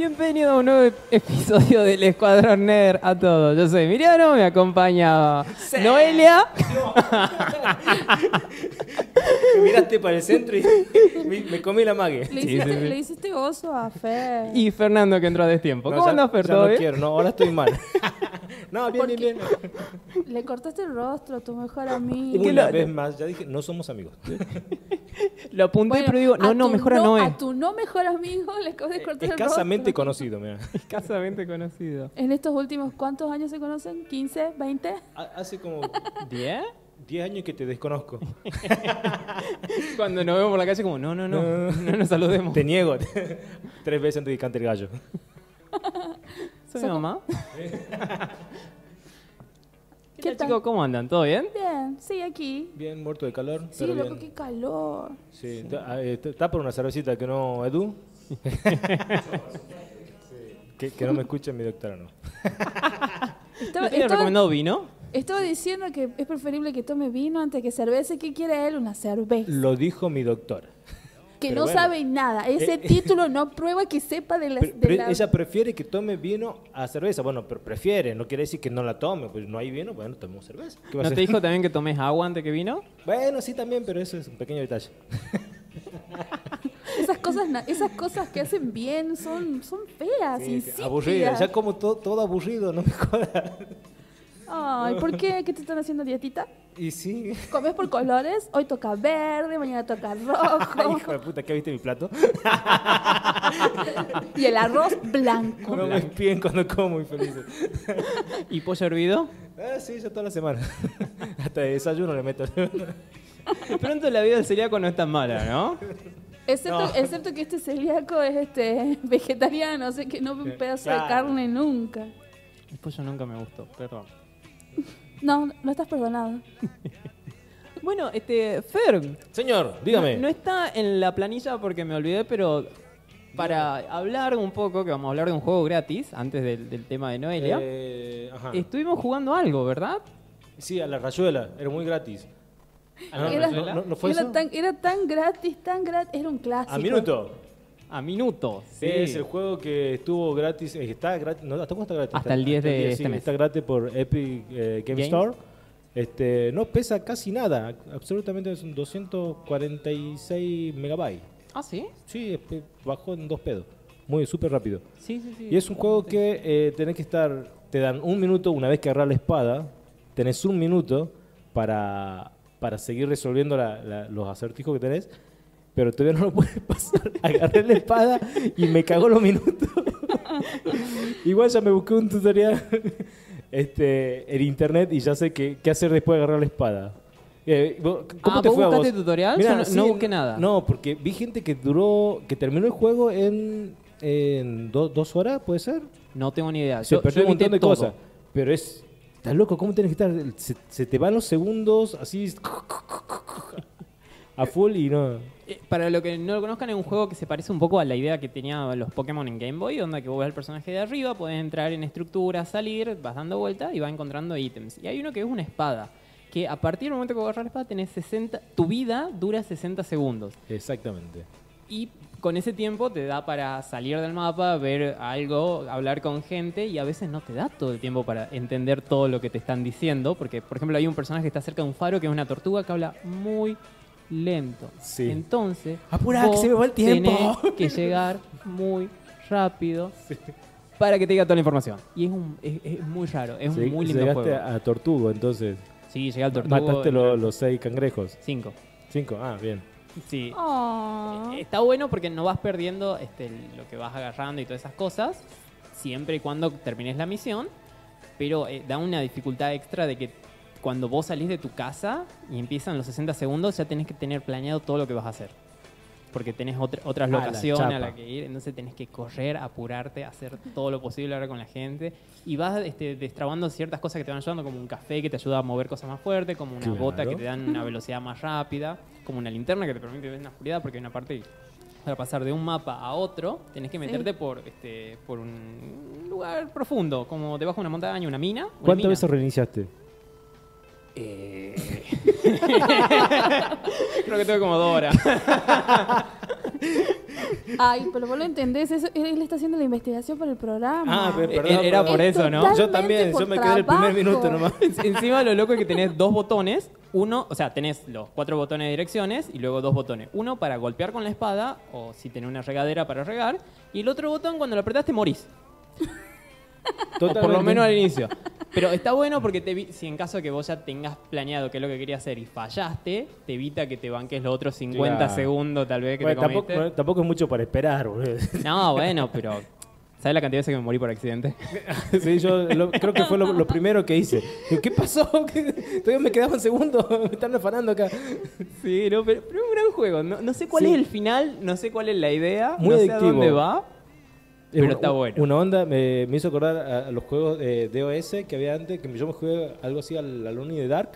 Bienvenido a un nuevo episodio del Escuadrón Nerd a todos. Yo soy Miriano, me acompaña Noelia Me miraste para el centro y me, me comí la mague. Le hiciste, sí, sí. le hiciste oso a Fer. y Fernando que entró a destiempo. No, ¿Cómo ya- andas, Fer? ya ¿Todo no bien? quiero, no, ahora estoy mal. no, bien, ¿Por bien, bien. Le cortaste el rostro a tu mejor amigo. ¿Qué Una lo- vez más, ya dije, no somos amigos. Lo apunté, Bueno, pero digo, no, no, mejor a Noé. A tu no mejor amigo le acabas de cortar el rostro. Escasamente conocido, mira. Escasamente conocido. En estos últimos, ¿cuántos años se conocen? ¿15? ¿20? Ha- Hace como ¿Bien? 10 años que te desconozco. Cuando nos vemos por la calle, como, no, no, no, no, nos saludemos. Te niego. Tres veces antes de cante el gallo. ¿Soy mi mamá? ¿Qué, ¿Qué tal, chicos? ¿Cómo andan? ¿Todo bien? Bien, sí, aquí. Bien, muerto de calor. Sí, pero loco, bien. qué calor. Sí, ta- ah, eh, ¿Está por una cervecita que no, Edu? que, que no me escuche mi doctora, no. Estaba, ¿No te había estaba- recomendado vino? estaba diciendo que es preferible que tome vino antes que cerveza. ¿Qué quiere él? Una cerveza. Lo dijo mi doctora. Que pero no bueno. sabe nada. Ese Eh, título no prueba que sepa de la... Pero- de la- ella prefiere que tome vino a cerveza. Bueno, pero prefiere, no quiere decir que no la tome. Pues no hay vino, bueno, tomemos cerveza. ¿Qué va a ¿No te dijo también que tomes agua antes que vino? Bueno, sí también, pero eso es un pequeño detalle. Esas cosas, na- esas cosas que hacen bien son, son feas, Sí, insípidas. aburrida, ya como todo, todo aburrido, no me jodas. Ay, ¿por qué? ¿Qué te están haciendo dietita? Y sí. ¿Comes por colores? Hoy toca verde, mañana toca Ay, rojo. hijo de puta, ¿qué viste mi plato? y el arroz blanco. No me espíen cuando como, muy feliz. ¿Y pollo hervido? Ah, sí, ya toda la semana. Hasta de desayuno le meto. Pronto la vida del celíaco no es tan mala, ¿no? Excepto, No. excepto que este celíaco es este vegetariano, así que no ve un pedazo de carne nunca. El pollo nunca me gustó, perdón. No, no estás perdonado. Bueno, este, Fer, Señor, dígame. No, no está en la planilla porque me olvidé, pero para hablar un poco, que vamos a hablar de un juego gratis, antes del, del tema de Noelia, Eh, ajá. estuvimos jugando algo, ¿verdad? Sí, a la rayuela, era muy gratis. Ah, no, Era, no, no, no fue era eso? tan, era tan gratis, tan gratis. Era un clásico. A minuto. A minutos. Sí. Es el juego que estuvo gratis, eh, está gratis, no, ¿hasta cuándo está gratis? Hasta el 10 de sí, este mes. Está gratis por Epic eh, Game. Store. Este, no pesa casi nada, absolutamente son 246 megabytes. Ah, sí. Sí, bajó en dos pedos, muy súper rápido. Sí, sí, sí. Y es un juego que eh, tenés que estar, te dan un minuto una vez que agarras la espada, tenés un minuto para, para seguir resolviendo la- la- los acertijos que tenés, pero todavía no lo puedes pasar. Agarré la espada y me cagó los minutos. Igual ya me busqué un tutorial este, en internet y ya sé qué, qué hacer después de agarrar la espada. Eh, ¿Cómo Ah, te ¿vos fue a buscaste vos? tutorial? Mirá, no- sí, no busqué nada. No, porque vi gente que duró, que terminó el juego en, en do- dos horas, ¿puede ser? No tengo ni idea. Se Yo, perdió yo un montón de todo. cosas. Pero es. Estás loco, ¿cómo tienes que estar? Se, se te van los segundos así. A full y no. Eh, Para lo que no lo conozcan, es un juego que se parece un poco a la idea que tenían los Pokémon en Game Boy, donde que vos ves al personaje de arriba, podés entrar en estructura, salir, vas dando vuelta y vas encontrando ítems. Y hay uno que es una espada, que a partir del momento que vos agarras la espada, tenés 60, tu vida dura 60 segundos. Exactamente. Y con ese tiempo te da para salir del mapa, ver algo, hablar con gente y a veces no te da todo el tiempo para entender todo lo que te están diciendo, porque por ejemplo hay un personaje que está cerca de un faro que es una tortuga que habla muy lento. Sí. Entonces, Apurá, que se me va el tiempo. tenés que llegar muy rápido para que te diga toda la información. Y es, un, es, es muy raro, es un muy lindo Llegaste juego. a Tortugo, entonces. Sí, llega al tortugo. Mataste lo- los seis cangrejos. Cinco. Cinco, ah, bien. Sí. Oh. Está bueno porque no vas perdiendo este, lo que vas agarrando y todas esas cosas, siempre y cuando termines la misión, pero eh, da una dificultad extra de que cuando vos salís de tu casa y empiezan los 60 segundos, ya tenés que tener planeado todo lo que vas a hacer. Porque tenés otra- otras Ah, la locaciones a las que ir, entonces tenés que correr, apurarte, hacer todo lo posible ahora con la gente. Y vas este, destrabando ciertas cosas que te van ayudando, como un café que te ayuda a mover cosas más fuertes, como una Claro. bota que te dan una velocidad más rápida, como una linterna que te permite ver en la oscuridad, porque hay una parte para pasar de un mapa a otro, tenés que meterte por, este, por un lugar profundo, como debajo de una montaña, una mina. una ¿Cuántas veces reiniciaste? Eh, Creo que tuve como dos horas. Ay, pero vos lo entendés, eso, él está haciendo la investigación para el programa. Ah, pero Eh, perdón. era por Es eso, ¿no? Yo también, yo me quedé en el primer minuto nomás. Encima lo loco es que tenés dos botones. Uno, o sea, tenés los cuatro botones de direcciones y luego dos botones. Uno para golpear con la espada o si tenés una regadera para regar. Y el otro botón cuando lo apretás te morís. O por lo menos al inicio. Pero está bueno porque te, si en caso de que vos ya tengas planeado qué es lo que querías hacer y fallaste, te evita que te banques los otros 50 Claro. segundos tal vez que Bueno, te tampoco, comiste. no, tampoco es mucho para esperar, boludo. No, bueno, pero... ¿Sabes la cantidad de veces que me morí por accidente? Sí, yo lo- creo que fue lo, lo primero que hice. ¿Qué pasó? ¿Qué- Todavía me quedaban segundos. Me están afanando acá. Sí, no, pero, pero es un gran juego. No, no sé cuál Sí. es el final, no sé cuál es la idea, Muy no sé adictivo. a dónde va. Pero una- está bueno. Una onda me, me hizo acordar a, a los juegos de DOS que había antes, que yo me jugué algo así al Alone the Dark,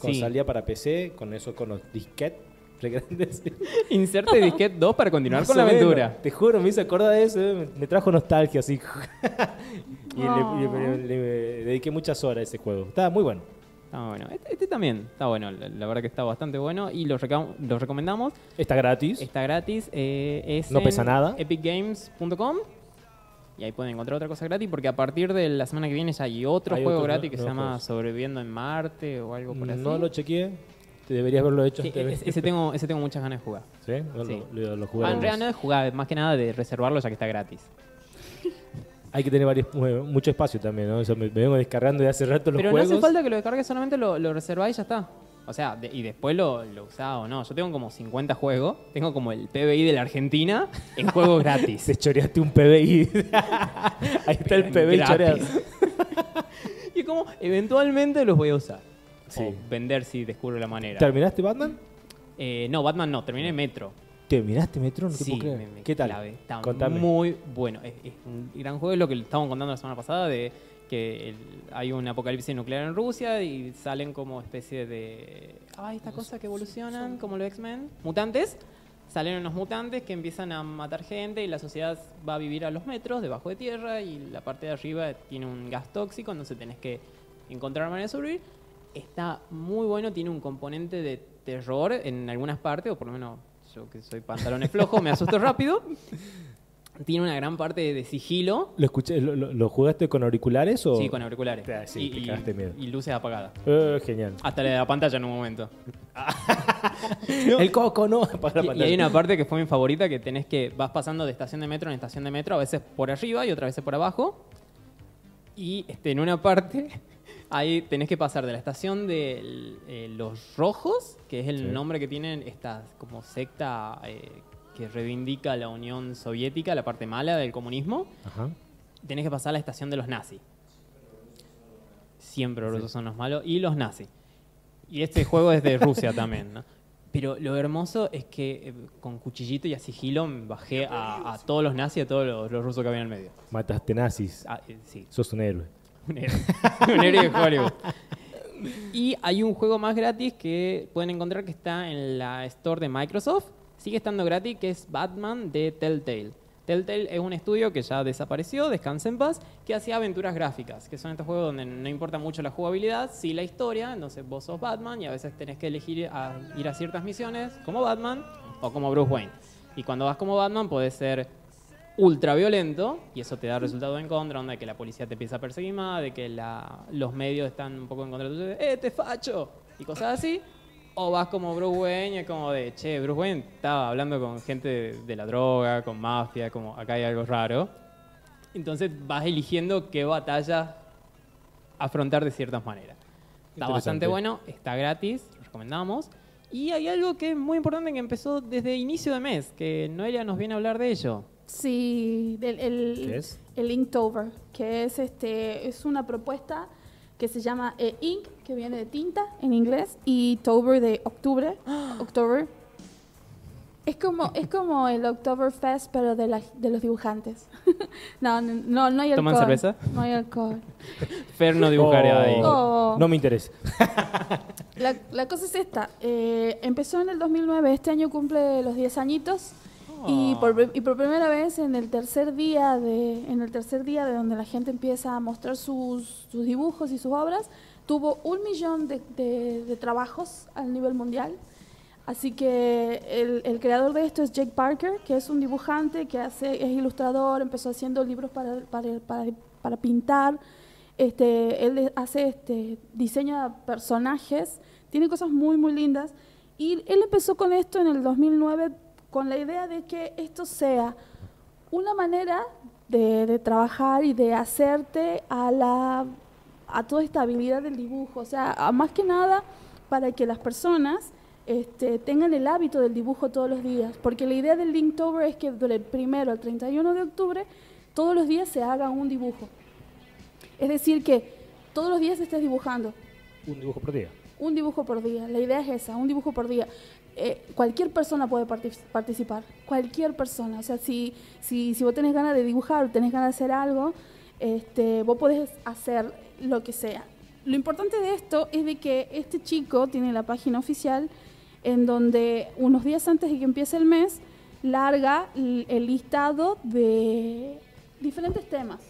cuando Sí. salía para PC, con eso, con los disquetes grandes. Inserte disquete 2 para continuar Más con la menos. aventura. Te juro, me hizo acordar de eso, me, me trajo nostalgia así. y le- Oh. le, le- le dediqué muchas horas a ese juego. Estaba muy bueno. Está bueno. Este, este también está bueno. La, la verdad que está bastante bueno y lo, lo recomendamos. Está gratis. Está gratis. eh, es No pesa nada. epicgames.com y ahí pueden encontrar otra cosa gratis porque a partir de la semana que viene ya hay otro Hay juego otro, gratis ¿no? que se llama. Sobreviviendo en Marte o algo por así. No lo chequeé. Te deberías haberlo hecho. Sí, de- ese, tengo, ese tengo muchas ganas de jugar. ¿Sí? Lo, lo- lo Ah, en realidad no de jugar, más que nada de reservarlo ya que está gratis. Hay que tener varios, mu- mucho espacio también, ¿no? O sea, me, me vengo descargando de hace rato los Pero juegos. no hace falta que lo descargues, solamente lo, lo reservás y ya está. O sea, de- y después lo, lo usás o no. Yo tengo como 50 juegos. Tengo como el PBI de la Argentina en juegos gratis. Te choreaste un PBI. Ahí está el PBI choreado. y como eventualmente los voy a usar. Sí. O vender si descubro la manera. ¿Terminaste Batman? Eh, no, Batman no, terminé Metro. ¿Terminaste Metro? No te sí, puedo creer. me- me ¿Qué tal? Está Contame. muy bueno. Es, es un gran juego, es lo que estábamos contando la semana pasada, de que el- hay un apocalipsis nuclear en Rusia y salen como especie de... Ah, esta cosa que evolucionan, como los X-Men. Mutantes. Salen unos mutantes que empiezan a matar gente y la sociedad va a vivir a los metros, debajo de tierra, y la parte de arriba tiene un gas tóxico, entonces tenés que encontrar manera de sobrevivir. Está muy bueno, tiene un componente de terror en algunas partes, o por lo menos yo que soy pantalones flojos, me asusto rápido. Tiene una gran parte de, sigilo. ¿Lo, escuché, lo, lo- lo jugaste con auriculares o...? Sí, con auriculares. Ah, sí, y, te y- cagaste miedo. y luces apagadas. Eh, genial. Hasta la de la pantalla en un momento. El coco no apaga la Y, hay una parte que fue mi favorita que tenés que vas pasando de estación de metro en estación de metro, a veces por arriba y otras veces por abajo. Y este, en una parte ahí tenés que pasar de la estación de eh, los rojos, que es el Sí. nombre que tienen esta como secta eh, que reivindica la Unión Soviética, la parte mala del comunismo. Ajá. Tenés que pasar a la estación de los nazis. Siempre los son los malos. Y los nazis. Y este juego es de Rusia también, ¿no? Pero lo hermoso es que eh, con cuchillito y a sigilo bajé a, a todos los nazis y a todos los, los rusos que había en el medio. Mataste nazis. Ah, eh, sí, Sos un héroe. un héroe. un héroe de Hollywood. Y hay un juego más gratis que pueden encontrar que está en la store de Microsoft. Sigue estando gratis, que es Batman de Telltale. Telltale es un estudio que ya desapareció, descansa en paz, que hacía aventuras gráficas, que son estos juegos donde no importa mucho la jugabilidad, sí la historia, entonces vos sos Batman y a veces tenés que elegir ir a ciertas misiones como Batman o como Bruce Wayne. Y cuando vas como Batman podés ser ultra violento y eso te da resultado en contra, onda de que la policía te empieza a perseguir más, de que los medios están un poco en contra tuyo, ¡eh, te facho! Y cosas así. O vas como Bruce Wayne y es como de, che, Bruce Wayne estaba hablando con gente de, de la droga, con mafia, como acá hay algo raro. Entonces vas eligiendo qué batalla afrontar de ciertas maneras. Está bastante bueno, está gratis, lo recomendamos. Y hay algo que es muy importante que empezó desde inicio de mes, que Noelia nos viene a hablar de ello. Sí, del, el, ¿Qué es? el Inktober, que es este es una propuesta que se llama eh, ink, que viene de tinta en inglés, y Tober de octubre, October. Es como es como el Oktoberfest, pero de, la- de los dibujantes. no, no, no, no hay alcohol. ¿Toman cerveza? No hay alcohol. Fer no dibujaría Oh, ahí. Oh. No me interesa. La, la cosa es esta. eh, empezó en el 2009, este año cumple los 10 añitos. Y, Oh. por, pri- y por primera vez en el tercer día de en el tercer día de donde la gente empieza a mostrar sus, sus dibujos y sus obras tuvo un millón de, de- trabajos a nivel mundial Así que el, el creador de esto es Jake Parker, que es un dibujante, que hace, es ilustrador, empezó haciendo libros para, para, para, para pintar. Este, él hace este, diseña personajes, tiene cosas muy, muy lindas. Y él empezó con esto en el 2009 con la idea de que esto sea una manera de, de trabajar y de hacerte a, la, a toda esta habilidad del dibujo. O sea, a más que nada para que las personas este, tengan el hábito del dibujo todos los días. Porque la idea del Linktober es que del primero al 31 de octubre todos los días se haga un dibujo. Es decir, que todos los días estés dibujando Un dibujo por día. un dibujo por día. La idea es esa, un dibujo por día. Eh, cualquier persona puede partic- participar, cualquier persona. O sea, si, si, si vos tenés ganas de dibujar tenés ganas de hacer algo, este, vos podés hacer lo que sea. Lo importante de esto es de que este chico tiene la página oficial en donde unos días antes de que empiece el mes larga el listado de diferentes temas.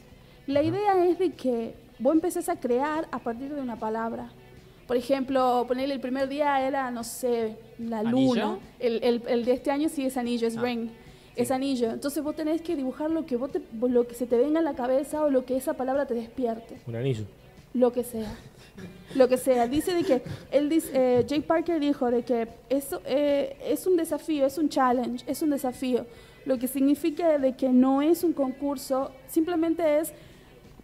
La idea es de que vos empecés a crear a partir de una palabra. Por ejemplo, ponerle el primer día era, no sé, la luna. El, el- el de este año sí es anillo, es Ah, ring. Es anillo. Entonces vos tenés que dibujar lo que, vos te- lo que se te venga en la cabeza o lo que esa palabra te despierte Un anillo. lo que sea. Lo que sea. Dice de que, él dice, eh, Jake Parker dijo de que eso eh, es un desafío, es un challenge, es un desafío. Lo que significa de que no es un concurso, simplemente es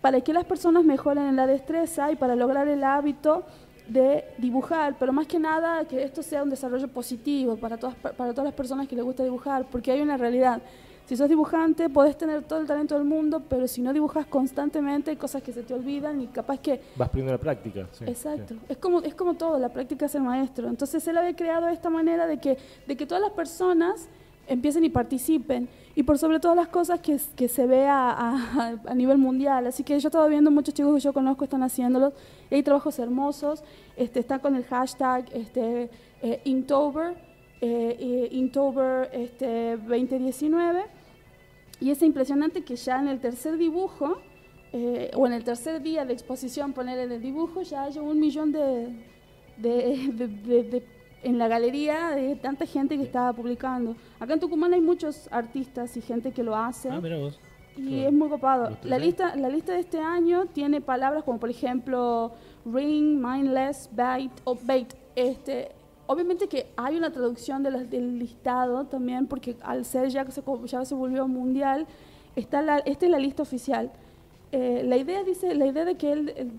para que las personas mejoren en la destreza y para lograr el hábito de dibujar, pero más que nada que esto sea un desarrollo positivo para todas, para todas las personas que les gusta dibujar, porque hay una realidad. Si sos dibujante, podés tener todo el talento del mundo, pero si no dibujas constantemente, hay cosas que se te olvidan y capaz que... Vas perdiendo la práctica. sí, Exacto. sí. Es como, es como todo, la práctica es el maestro. Entonces él había creado esta manera de que, de que todas las personas empiecen y participen. Y por sobre todas las cosas que, que se vea a, nivel mundial. Así que yo estaba viendo muchos chicos que yo conozco están haciéndolo. Y hay trabajos hermosos. Este, está con el hashtag este, eh, Inktober, eh, Inktober este, 2019. Y es impresionante que ya en el tercer dibujo, eh, o en el tercer día de exposición, poner en el dibujo, ya haya un millón de- de- de- en la galería de tanta gente que está publicando. Acá en Tucumán hay muchos artistas y gente que lo hace. Ah, mira vos. Y Claro. es muy copado. La 3D. lista, la lista de este año tiene palabras como, por ejemplo, ring, mindless, bait o bait. Este, obviamente que hay una traducción de del listado también, porque al ser ya que se, ya se volvió mundial, está la, esta es la lista oficial. Eh, la idea dice, la idea de que él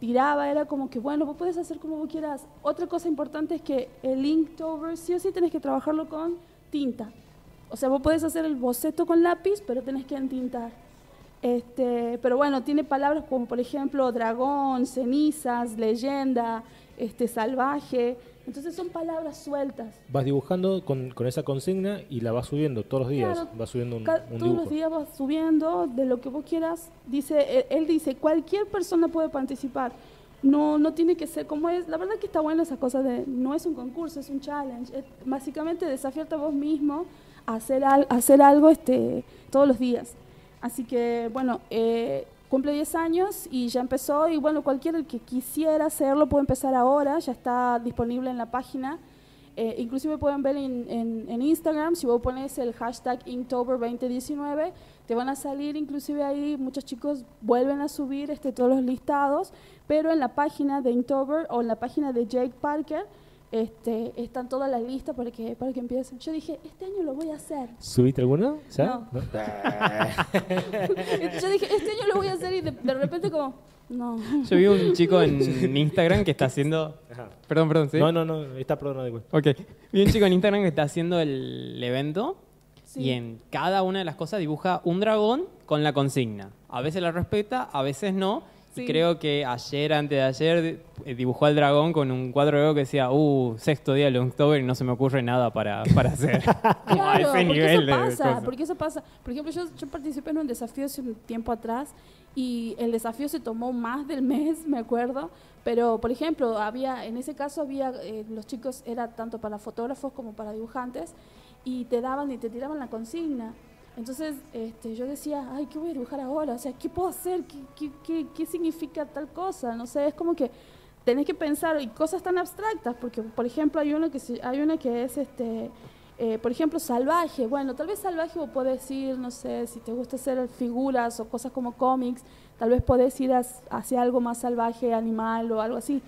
tiraba era como que, bueno, vos puedes hacer como vos quieras. Otra cosa importante es que el Inktober sí o sí tenés que trabajarlo con tinta. O sea, vos podés hacer el boceto con lápiz, pero tenés que entintar. Este, pero bueno, tiene palabras como por ejemplo dragón, cenizas, leyenda, este, salvaje. Entonces son palabras sueltas. Vas dibujando con, con esa consigna y la vas subiendo todos los días. Claro. vas subiendo un, un todos dibujo. los días vas subiendo de lo que vos quieras. Dice, él, él dice, cualquier persona puede participar. No, no tiene que ser como es. La verdad que está buena esa cosa de, no es un concurso, es un challenge. Es básicamente desafiarte a vos mismo a hacer, al- a hacer algo este, todos los días. Así que, bueno, eh, cumple 10 años y ya empezó. Y bueno, cualquiera que quisiera hacerlo puede empezar ahora. Ya está disponible en la página. Eh, inclusive pueden ver en, en- en Instagram, si vos pones el hashtag Inktober2019, te van a salir, inclusive ahí muchos chicos vuelven a subir este, todos los listados, pero en la página de Inktober o en la página de Jake Parker este, están todas las listas para que, para que empiecen. Yo dije, este año lo voy a hacer. ¿Subiste alguno? ¿Ya? No. Yo dije, este año lo voy a hacer y de, de repente como, no. Yo vi un chico en Instagram que está haciendo... Ajá. Perdón, perdón, ¿sí? No, no, no, está perdonado igual. Ok. Vi un chico en Instagram que está haciendo el evento Sí. y en cada una de las cosas dibuja un dragón con la consigna. A veces la respeta, a veces no. Y creo que ayer, antes de ayer, eh, dibujó al dragón con un cuadro de oro que decía, uh, sexto día de October y no se me ocurre nada para, para hacer. Como a Claro, ese porque nivel eso de pasa, cosas. porque eso pasa. Por ejemplo, yo, yo participé en un desafío hace un tiempo atrás y el desafío se tomó más del mes, me acuerdo. Pero, por ejemplo, había, en ese caso había, eh, los chicos era tanto para fotógrafos como para dibujantes y te daban y te tiraban la consigna. Entonces este, yo decía, ay, ¿qué voy a dibujar ahora? O sea, ¿qué puedo hacer? ¿Qué, qué, qué, qué significa tal cosa? No sé, es como que tenés que pensar y cosas tan abstractas, porque por ejemplo hay uno que hay una que es este eh, por ejemplo, salvaje. Bueno, tal vez salvaje vos podés ir, no sé, si te gusta hacer figuras o cosas como cómics, tal vez podés ir hacia algo más salvaje, animal o algo así.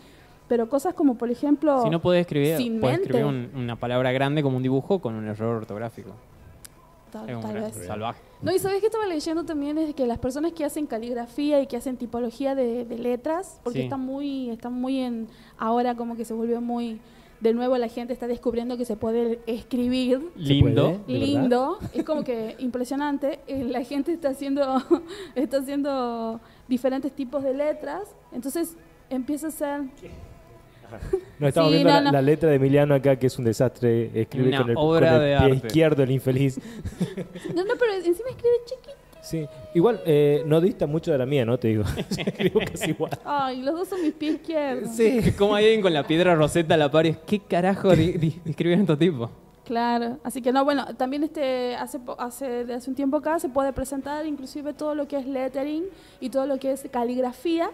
Pero cosas como, por ejemplo, Si no puedes escribir, Sin puedes mente. escribir un- una palabra grande como un dibujo con un error ortográfico. Tal, Es un tal gran- vez. salvaje. No, y sabes que estaba leyendo también es que las personas que hacen caligrafía y que hacen tipología de, de letras, porque Sí. está muy, está muy en, ahora como que se volvió muy, de nuevo la gente está descubriendo que se puede escribir Lindo. lindo, es como que impresionante. Eh, La gente está haciendo, está haciendo diferentes tipos de letras, entonces empieza a ser No, estamos Sí, viendo no, la, no. la letra de Emiliano acá, que es un desastre. Escribe Una con el, obra con el de pie arte. izquierdo, el infeliz. No, no, pero encima escribe chiquito. Sí. Igual, eh, no dista mucho de la mía, ¿no? Te digo. Escribo casi igual. Ay, los dos son mis pies izquierdos. Sí, como hay alguien con la piedra roseta a la par y es, ¿qué carajo escribieron estos tipos? Claro, así que no, bueno, también este hace hace de hace un tiempo acá se puede presentar inclusive todo lo que es lettering y todo lo que es caligrafía,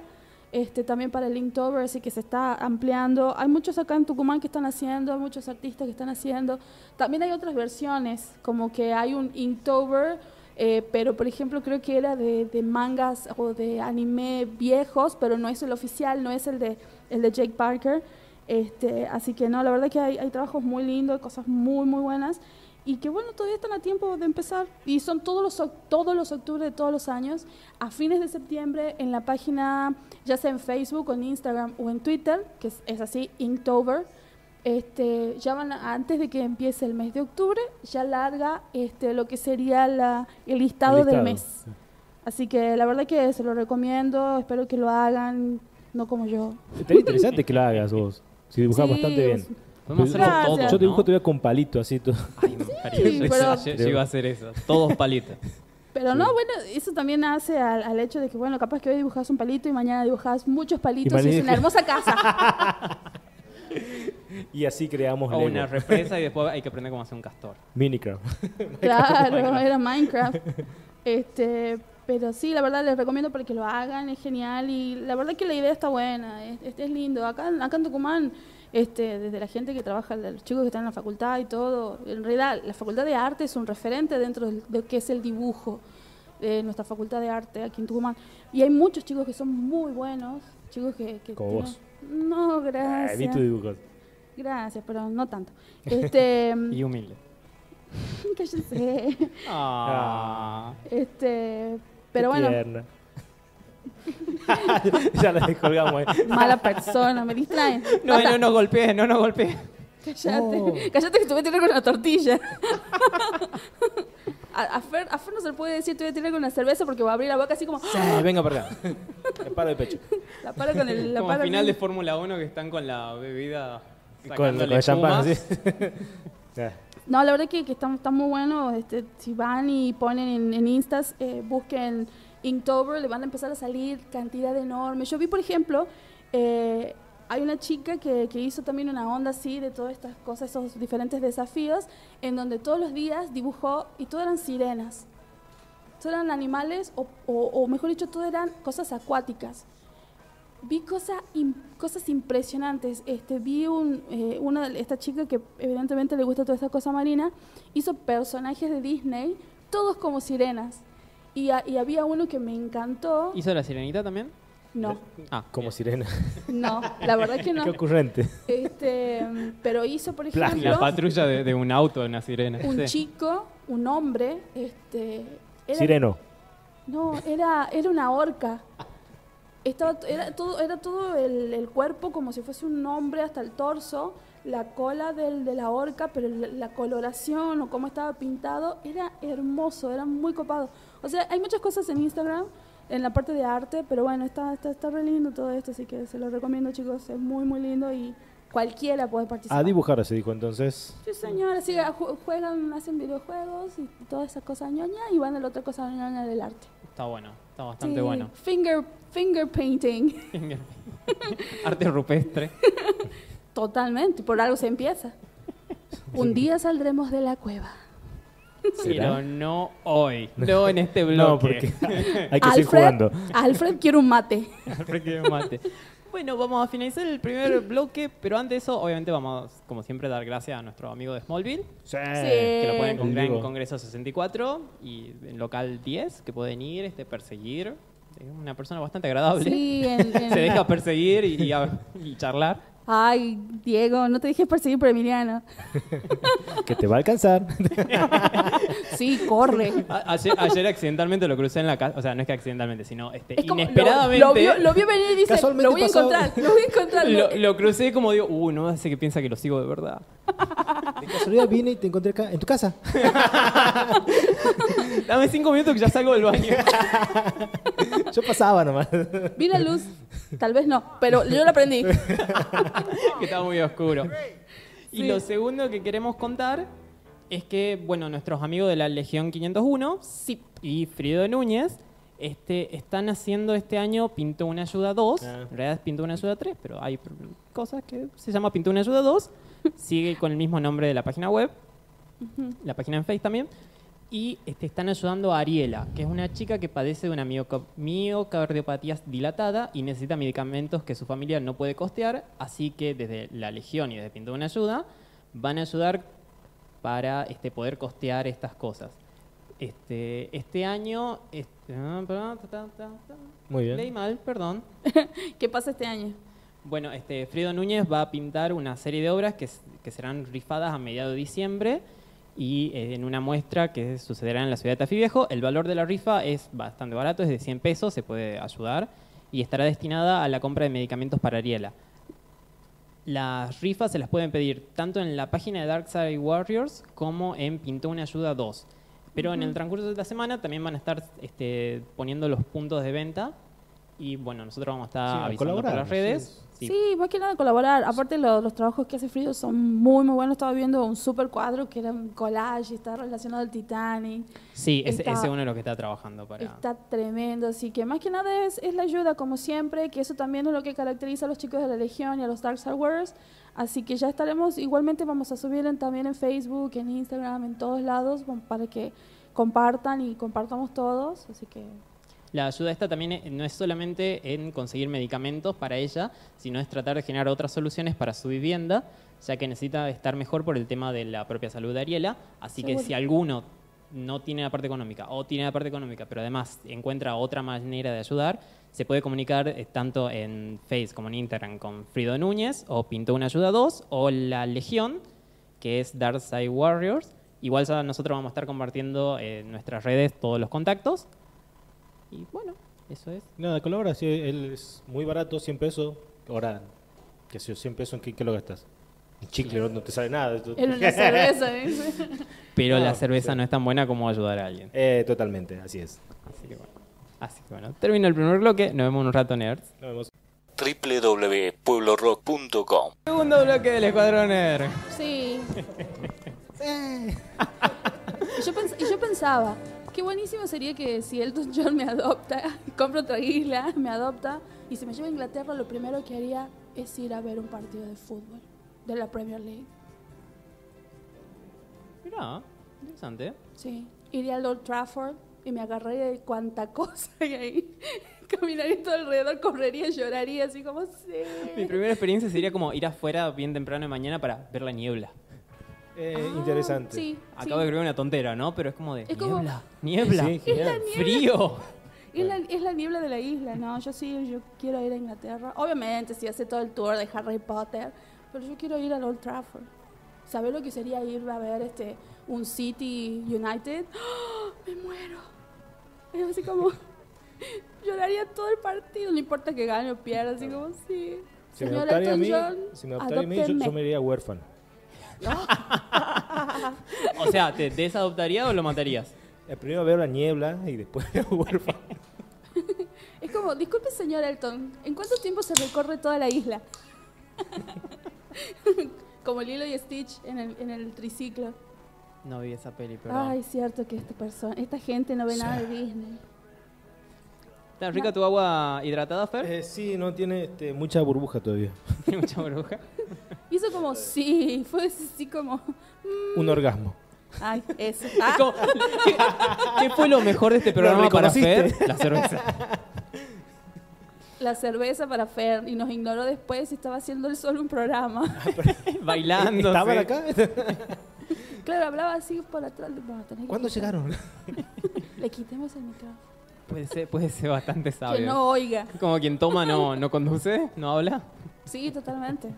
este también para el Inktober, así que se está ampliando. Hay muchos acá en Tucumán que están haciendo, hay muchos artistas que están haciendo. También hay otras versiones, como que hay un Inktober, eh, pero por ejemplo creo que era de, de mangas o de anime viejos, pero no es el oficial, no es el de el de Jake Parker. Este, así que no, la verdad que hay, hay trabajos muy lindos, cosas muy, muy buenas. Y que bueno, todavía están a tiempo de empezar. Y son todos los, todos los octubre de todos los años. A fines de septiembre en la página, ya sea en Facebook o en Instagram o en Twitter, que es, es así, Inktober. Este, ya van a- antes de que empiece el mes de octubre, ya larga este, lo que sería la- el, listado El del listado. mes. Así que la verdad que se lo recomiendo, espero que lo hagan, no como yo. Estaría interesante que lo hagas vos. Si dibujas Sí, bastante bien. Podemos hacerlo Gracias. todo, Yo dibujo ¿no? todavía con palito, así todo. Ay. Sí, Yo- pero- yo, yo iba a hacer eso. Todos palitos. Pero no, bueno, eso también hace al, al hecho de que, bueno, capaz que hoy dibujas un palito y mañana dibujas muchos palitos y, es mañana- una hermosa casa. Y así creamos O Lego. una represa y después hay que aprender cómo hacer un castor. Minecraft. claro, era Minecraft. Este, pero sí, la verdad les recomiendo para que lo hagan, es genial y la verdad que la idea está buena, es, es- es lindo. Acá, acá en Tucumán, este, desde la gente que trabaja, los chicos que están en la facultad y todo, en realidad la facultad de arte es un referente dentro del- de lo que es el dibujo de nuestra facultad de arte aquí en Tucumán. Y hay muchos chicos que son muy buenos, chicos que... que Como tienen- vos. No, Ah, vi gracias. tu dibujo. Gracias, pero no tanto. Este, Y humilde. cállense. Ah. Este, pero Qué bueno, tierna. ya la descolgamos ahí. mala persona, me distraen. No, Basta, no nos golpees, no nos golpees. Cállate, No. cállate que te voy a tirar con una tortilla. A, a Fer, a Fer no se le puede decir te voy a tirar con una cerveza porque va a abrir la boca así como Sí, venga para acá. Me paro de pecho. la para con el la Como para al final con- de Fórmula 1 que están con la bebida Con, con sacándole el champán, espuma. así. Ya. No, la verdad que, que está, está muy bueno. Este, si van y ponen en, en Instas, eh, busquen Inktober, le van a empezar a salir cantidad enorme. Yo vi, por ejemplo, eh, hay una chica que, que hizo también una onda así de todas estas cosas, esos diferentes desafíos, en donde todos los días dibujó y todo eran sirenas. Todo eran animales, o, mejor dicho, todo eran cosas acuáticas. Vi cosas im- cosas impresionantes. Este, vi un, eh, una esta chica que evidentemente le gusta toda esta cosa marina, hizo personajes de Disney, todos como sirenas. Y, ha- y había uno que me encantó. ¿Hizo la sirenita también? No, Ah, Como sirena. no, la verdad que no. Qué ocurrente. Este, mm, pero hizo, por ejemplo, La patrulla de, de un auto de una sirena. un sí. chico, un hombre, este, era- Sireno. No, era, era una orca. Estaba, era todo, era todo el, el cuerpo como si fuese un hombre hasta el torso, la cola del, de la orca, pero la, la coloración o cómo estaba pintado era hermoso, era muy copado. O sea, hay muchas cosas en Instagram, en la parte de arte, pero bueno, está, está, está re lindo todo esto, así que se lo recomiendo chicos, es muy muy lindo y cualquiera puede participar. A dibujar se dijo entonces. Sí, señora, sí, ju- juegan, hacen videojuegos y todas esas cosas ñoña y van a la otra cosa ñoña del arte. Está bueno, está bastante Sí, bueno. Finger, finger painting. Arte rupestre. Totalmente, por algo se empieza. Un día saldremos de la cueva. Pero no hoy, no en este bloque. No, porque hay que seguir Alfred, jugando. Alfred quiere un mate. Alfred quiere un mate. Bueno, vamos a finalizar el primer bloque, pero antes de eso, obviamente vamos, como siempre, a dar gracias a nuestro amigo de Smallville, Sí. que lo pueden encontrar en. Congreso 64 y en local 10, que pueden ir, este, perseguir. Es una persona bastante agradable. Sí, en- en- Se deja perseguir y, y a- y charlar. Ay, Diego, no te dejes perseguir por Emiliano. Que te va a alcanzar. Sí, corre. A- ayer, ayer accidentalmente lo crucé en la casa, o sea, no es que accidentalmente, sino este, Es como, lo- inesperadamente. Lo, vio, lo vio venir y dice, lo voy a encontrar, lo voy a encontrar. Lo, lo crucé como digo, uh, no hace que piensa que lo sigo de verdad. De casualidad vine y te encontré acá, en tu casa. Dame cinco minutos que ya salgo del baño. Yo pasaba nomás. Vi la luz, tal vez no, pero yo lo aprendí. que estaba muy oscuro. Y Sí. lo segundo que queremos contar es que, bueno, nuestros amigos de la Legión 501 Sí, y Frido Núñez este, están haciendo este año Pintó una ayuda 2. Ah. En realidad es Pintó una ayuda 3, pero hay cosas que se llama Pintó una ayuda 2. Sigue con el mismo nombre de la página web, la página en Face también. Y este, están ayudando a Ariela, que es una chica que padece de una mioca- miocardiopatía dilatada y necesita medicamentos que su familia no puede costear. Así que desde la Legión y desde Pintó una ayuda van a ayudar para este, poder costear estas cosas. Este, este año... este, ah. Muy bien. Leí mal, perdón. ¿qué pasa este año? Bueno, este, Frido Núñez va a pintar una serie de obras que, que serán rifadas a mediados de diciembre y eh, en una muestra que sucederá en la ciudad de Tafí Viejo. El valor de la rifa es bastante barato, es de 100 pesos, se puede ayudar y estará destinada a la compra de medicamentos para Ariela. Las rifas se las pueden pedir tanto en la página de Darkside Warriors como en Pintó una ayuda 2. Pero en el transcurso de la semana también van a estar este, poniendo los puntos de venta y bueno, nosotros vamos a estar Sí, avisando por las redes. sí. Sí. Sí, más que nada colaborar. Aparte, lo- los trabajos que hace Frido son muy, muy buenos. Estaba viendo un super cuadro que era un collage está relacionado al Titanic. Sí, ese, Está- ese es uno de los que está trabajando para... Está tremendo, así que más que nada es, es la ayuda, como siempre, que eso también es lo que caracteriza a los chicos de la Legión y a los Dark Star Warriors. Así que ya estaremos, igualmente vamos a subir en- también en Facebook, en Instagram, en todos lados, para que compartan y compartamos todos. Así que La ayuda esta también eh, no es solamente en conseguir medicamentos para ella, sino es tratar de generar otras soluciones para su vivienda, ya que necesita estar mejor por el tema de la propia salud de Ariela. Así que si alguno no tiene la parte económica o tiene la parte económica, pero además encuentra otra manera de ayudar, se puede comunicar eh, tanto en Face como en Instagram con Frido Núñez o Pintó una ayuda 2 o la Legión, que es Dark Side Warriors. Igual ya nosotros vamos a estar compartiendo en nuestras redes todos los contactos. Y bueno, eso es. Nada, colabora. Sí, él es muy barato, 100 pesos. Ahora, qué sé yo, 100 pesos, ¿en qué, qué lo gastas? En chicle, no, no te sale nada. En una cerveza. ¿eh? Pero No, la cerveza sí. no es tan buena como ayudar a alguien. Eh, totalmente, así es. Así que bueno. Así que bueno, termino el primer bloque. Nos vemos en un rato, nerds. Nos vemos. www.pueblorock.com Segundo bloque del Escuadrón Nerd. Sí. y, yo pens- y yo pensaba, qué buenísimo sería que si Elton John me adopta, compra otra isla, me adopta y se me lleva a Inglaterra, lo primero que haría es ir a ver un partido de fútbol de la Premier League. Mirá, interesante. Sí, iría al Old Trafford y me agarraría de cuánta cosa hay ahí. Caminaría todo alrededor, correría, lloraría, así como, Mi sí. primera experiencia sería como ir afuera bien temprano de mañana para ver la niebla. Eh, Ah, interesante. Sí, Acabo sí. de escribir una tontera, ¿no? Pero es como de Es como- niebla, niebla, genial. frío. Es la, es la niebla de la isla, ¿no? Yo sí, yo quiero ir a Inglaterra. Obviamente, si hace todo el tour de Harry Potter, pero yo quiero ir al Old Trafford. ¿Sabes lo que sería ir a ver este un City United? ¡Ah! ¡Me muero! Es así como... Lloraría todo el partido, no importa que gane o pierda, así como, sí. Si me a mí, John, si me adoptaría a mí yo, adóptenme. yo me iría huérfano. O sea, ¿te desadoptaría o lo matarías? Eh, primero veo la niebla y después huérfano. Es como, disculpe señor Elton, ¿en cuánto tiempo se recorre toda la isla? como Lilo y Stitch en el, en el triciclo. No vi esa peli, pero... Ay, cierto que esta persona, esta gente no ve nada de Disney. ¿Está rica tu agua hidratada, Fer? Eh, sí, no tiene este, mucha burbuja todavía. Tiene mucha burbuja. Hizo como sí, fue así como, Un orgasmo. ay, eso. Es Ah, como- ¿Qué, qué fue lo mejor de este programa para reconociste. Fer? La cerveza. la cerveza para Fer y nos ignoró después y estaba haciendo él solo un programa. Bailando. ¿Estaban sí. acá? claro, hablaba así por atrás. No, que ¿Cuándo quitar. llegaron? Le quitemos el micrófono. Puede ser, puede ser bastante Que sabio. no oiga. Como quien toma no, no conduce, no habla. Sí, totalmente.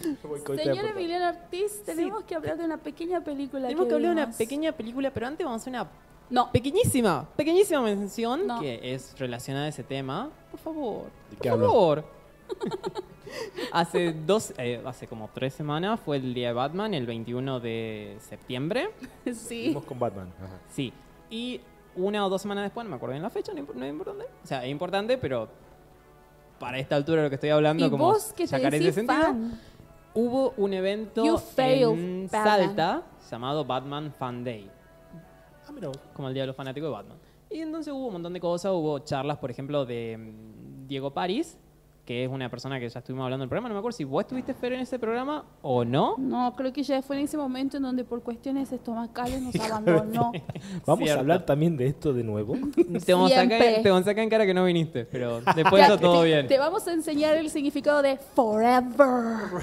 Señor. Emiliano Ortiz, tenemos que hablar de una pequeña película. Tenemos que que hablar de una vimos. pequeña película, pero antes vamos a hacer una No, pequeñísima, pequeñísima mención No. que es relacionada a ese tema. Por favor, ¿De por qué favor. hace dos, eh, hace como tres semanas fue el día de Batman, el 21 de septiembre. sí. Fuimos con Batman. Ajá. Sí. Y una o dos semanas después, no me acuerdo bien la fecha, no es importante. O sea, es importante, pero para esta altura de lo que estoy hablando, Y como vos que te sacar ese decís sentido, fan. hubo un evento failed, en Batman. Salta llamado Batman Fan Day. Ah, mira vos. como el Día de los Fanáticos de Batman. Y entonces hubo un montón de cosas, hubo charlas, por ejemplo, de mm, Diego París, que es una persona que ya estuvimos hablando del programa, no me acuerdo si vos estuviste Fer en ese programa o no. No, creo que ya fue en ese momento en donde por cuestiones estomacales nos abandonó. Vamos Cierto. a hablar también de esto de nuevo. Te vamos, a sacar, te vamos a sacar en cara que no viniste, pero después Ya, está todo te, bien. Te vamos a enseñar el significado de forever.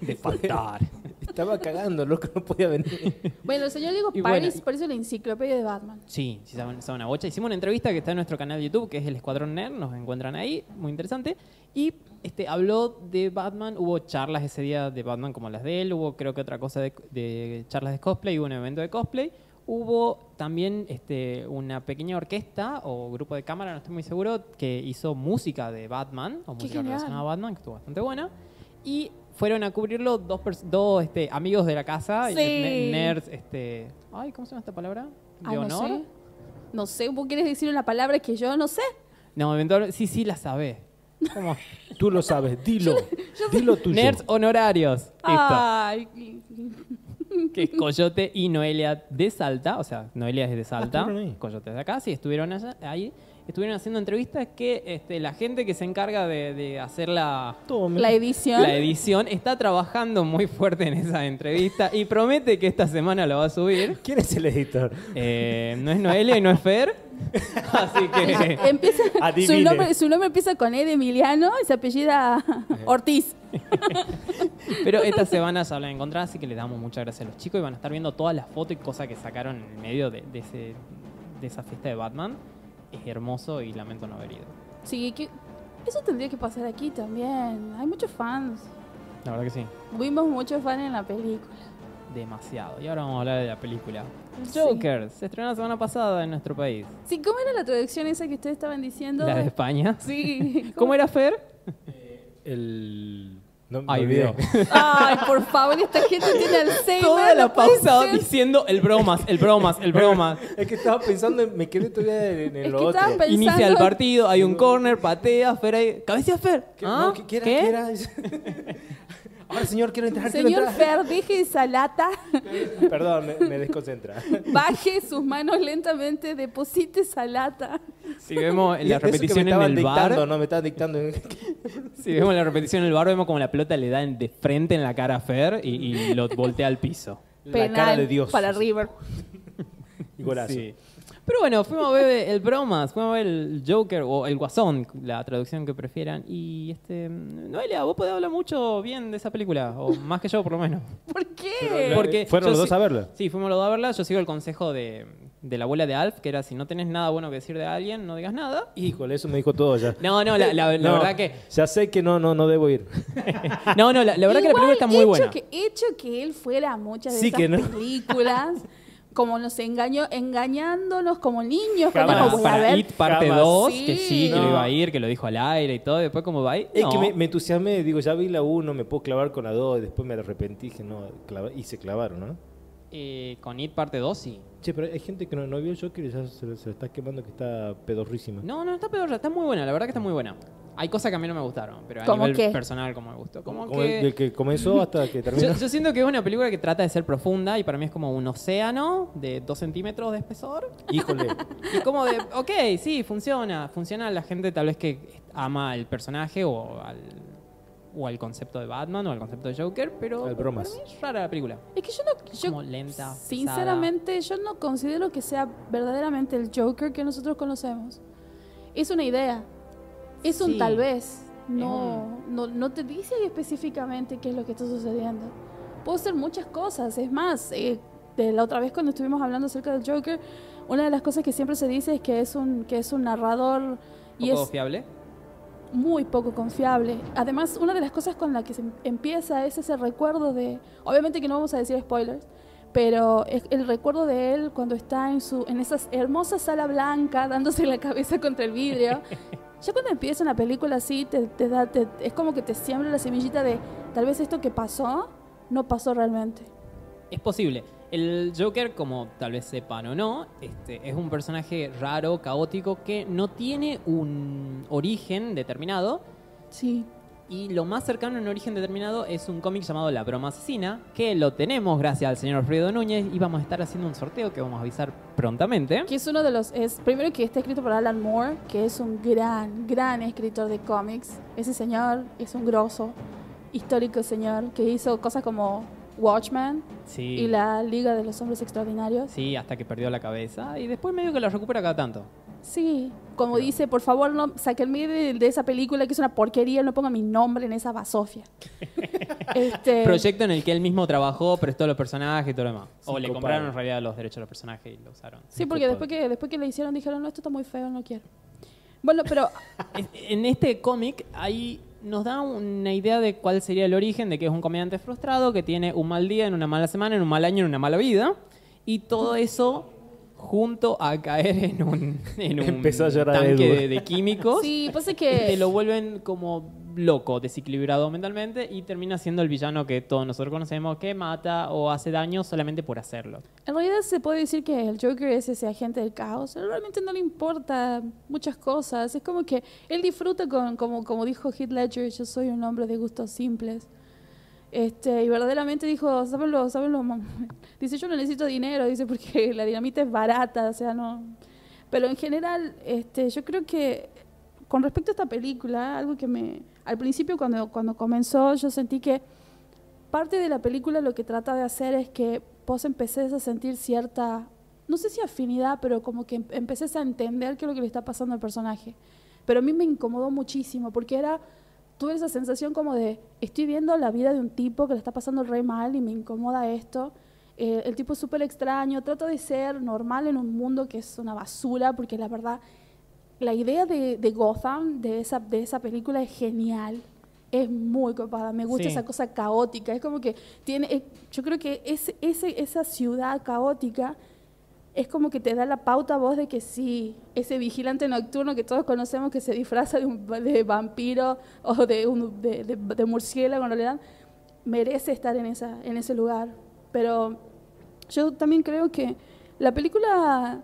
De faltar. Estaba cagando, loco, no podía venir. Bueno, el señor Diego Paris, bueno, por eso la enciclopedia de Batman. Sí, sí, saben, saben una bocha. Hicimos una entrevista que está en nuestro canal de YouTube, que es el Escuadrón Nerd, nos encuentran ahí, muy interesante. Y este habló de Batman, hubo charlas ese día de Batman como las de él, hubo creo que otra cosa de, de charlas de cosplay, hubo un evento de cosplay. Hubo también este, una pequeña orquesta o grupo de cámara, no estoy muy seguro, que hizo música de Batman, o Qué música genial. relacionada a Batman, que estuvo bastante buena. Y fueron a cubrirlo dos, dos este, amigos de la casa, Sí. ne- nerds, este, ay, ¿cómo se llama esta palabra? De Ay, no honor. sé. No sé, vos quieres decir una palabra que yo no sé. No, eventualmente, sí, sí, la sabés. ¿Cómo? Tú lo sabes, dilo. Dilo tuyo. Nerds honorarios. Listo. Ay, Que es Coyote y Noelia de Salta. O sea, Noelia es de Salta. ahí. Coyote es de acá. Sí, estuvieron allá, ahí. Estuvieron haciendo entrevistas que este, la gente que se encarga de, de hacer la, la edición. la edición está trabajando muy fuerte en esa entrevista y promete que esta semana lo va a subir. ¿Quién es el editor? Eh, no es Noelia y no es Fer. Así que... Empieza, su, nombre, su nombre empieza con E de Emiliano y se apellida Ortiz. Pero esta semana ya la encontrar, así que le damos muchas gracias a los chicos y van a estar viendo todas las fotos y cosas que sacaron en el medio de, de ese, de esa fiesta de Batman. Es hermoso y lamento no haber ido. Sí, que eso tendría que pasar aquí también. Hay muchos fans. La verdad que sí, Vimos muchos fans en la película. demasiado. Y ahora vamos a hablar de la película. Sí. Joker, se estrenó la semana pasada en nuestro país. Sí, ¿cómo era la traducción esa que ustedes estaban diciendo? La de España. Sí. ¿Cómo era Fer? El. No, me Ay, olvidé. Ay, por favor, esta gente tiene Alzheimer. Toda la pausa diciendo el bromas, el bromas, el bromas. Es que estaba pensando, en- me quedé todavía en, en Es lo que otro. estaba pensando- Inicia el partido, hay un corner, patea, Fer ahí. ¡Cabecea Fer! ¿Qué, ¿Ah? no, ¿qué, qué era? ¿Qué era? Ahora, señor, quiero entrar, quiero Señor entrar. Fer, deje esa lata, Perdón, me, me desconcentra. baje sus manos lentamente, deposite esa lata. Si vemos en la repetición en el dictando, bar, no, me estaban dictando. si vemos la repetición en el bar, vemos como la pelota le da de frente en la cara a Fer y, y lo voltea al piso. La cara de Dios. Para River. Y golazo. Sí. Pero bueno, fuimos a ver el bromas, fuimos a ver el Joker o el Guasón, la traducción que prefieran. Y este, Noelia, vos podés hablar mucho bien de esa película, o más que yo por lo menos. ¿Por qué? Porque ¿Fueron los dos a verla? Sí, fuimos los dos a verla. Yo sigo el consejo de, de la abuela de Alf, que era si no tenés nada bueno que decir de alguien, no digas nada. Híjole, eso me dijo todo ya. No, no, la, la- la No, verdad que. Ya sé que no, no, no debo ir. No, no, la, la verdad que la película está muy hecho buena. Que, hecho que él fuera a muchas de Sí esas que no. películas, como nos engañó, engañándonos como niños. cuando Jamás. Para, dijo, voy a para ver. It parte Jamás. 2, Sí. que sí, que No. lo iba a ir, que lo dijo al aire y todo, después como va a ir. Es no. que me, me entusiasmé, digo, ya vi la 1, me puedo clavar con la 2, y después me arrepentí, dije, no, clava- y se clavaron, ¿no? Eh, con It parte 2, sí. Che, pero hay gente que no, no vio el Joker y ya se, se lo está quemando que está pedorrísima. No, no, está peor, está muy buena, la verdad que está muy buena. Hay cosas que a mí no me gustaron, pero a ¿Cómo nivel qué? personal como me gustó. Como Como que... el, del que comenzó hasta que terminó. Yo, yo siento que es una película que trata de ser profunda y para mí es como un océano de dos centímetros de espesor. Híjole. Y como de, ok, sí, funciona. Funciona la gente tal vez que ama al personaje o al, o al concepto de Batman o al concepto de Joker, pero bromas. para mí es rara la película. Es que yo no. Yo, Como lenta, Sinceramente, yo no considero que sea verdaderamente el Joker que nosotros conocemos. Es una idea. Es un Sí. tal vez. No, no, no te dice ahí específicamente qué es lo que está sucediendo. Puede ser muchas cosas. Es más, eh, de la otra vez cuando estuvimos hablando acerca del Joker, una de las cosas que siempre se dice es que es un, que es un narrador y ¿Poco es fiable? muy poco confiable. Además, una de las cosas con la que se em- empieza es ese recuerdo de, obviamente que no vamos a decir spoilers, pero es el recuerdo de él cuando está en su en esa hermosa sala blanca dándose la cabeza contra el vidrio. ya cuando empieza una película así, te, te da, te- es como que te siembra la semillita de tal vez esto que pasó no pasó realmente. Es posible. El Joker, como tal vez sepan o no, este, es un personaje raro, caótico, que no tiene un origen determinado. Sí. Y lo más cercano a un origen determinado es un cómic llamado La Broma Asesina, que lo tenemos gracias al señor Alfredo Núñez y vamos a estar haciendo un sorteo que vamos a avisar prontamente. Que es uno de los. Es, primero que está escrito por Alan Moore, que es un gran, gran escritor de cómics. Ese señor es un grosso, histórico señor, que hizo cosas como Watchmen Sí. y la Liga de los Hombres Extraordinarios. Sí, hasta que perdió la cabeza y después medio que la recupera cada tanto. Sí, como dice, por favor, no sáquenme de, de esa película que es una porquería, no pongan mi nombre en esa basofia. este, Proyecto en el que él mismo trabajó, prestó los personajes y todo lo demás. O le compraron en realidad los derechos de los personajes y lo usaron. sí, porque después que, después que le hicieron dijeron, no, esto está muy feo, no quiero. Bueno, pero En este cómic ahí nos da una idea de cuál sería el origen de que es un comediante frustrado que tiene un mal día en una mala semana, en un mal año, en una mala vida. Y todo eso junto a caer en un, en un tanque de, de químicos. sí, pasa y te que... lo vuelven como loco, desequilibrado mentalmente y termina siendo el villano que todos nosotros conocemos que mata o hace daño solamente por hacerlo. En realidad se puede decir que el Joker es ese agente del caos. Realmente no le importa muchas cosas. Es como que él disfruta con, como, como dijo Heath Ledger, yo soy un hombre de gustos simples. Este, y verdaderamente dijo, ¿saben lo, saben lo mam-?" Dice, yo no necesito dinero, dice, porque la dinamita es barata, o sea, no. Pero en general, este, yo creo que con respecto a esta película, algo que me. Al principio, cuando, cuando comenzó, yo sentí que parte de la película lo que trata de hacer es que vos empecés a sentir cierta, no sé si afinidad, pero como que em- empecés a entender qué es lo que le está pasando al personaje. Pero a mí me incomodó muchísimo porque era, tuve esa sensación como de, estoy viendo la vida de un tipo que le está pasando re mal y me incomoda esto. Eh, el tipo es súper extraño, trato de ser normal en un mundo que es una basura porque la verdad, la idea de, de Gotham, de esa, de esa película es genial. Es muy copada, me gusta Sí. esa cosa caótica. Es como que tiene, eh, yo creo que ese, ese, esa ciudad caótica es como que te da la pauta a vos de que sí, ese vigilante nocturno que todos conocemos que se disfraza de, vampiro o de, un, de, de- murciélago en realidad, merece estar en ese lugar. Pero yo también creo que la película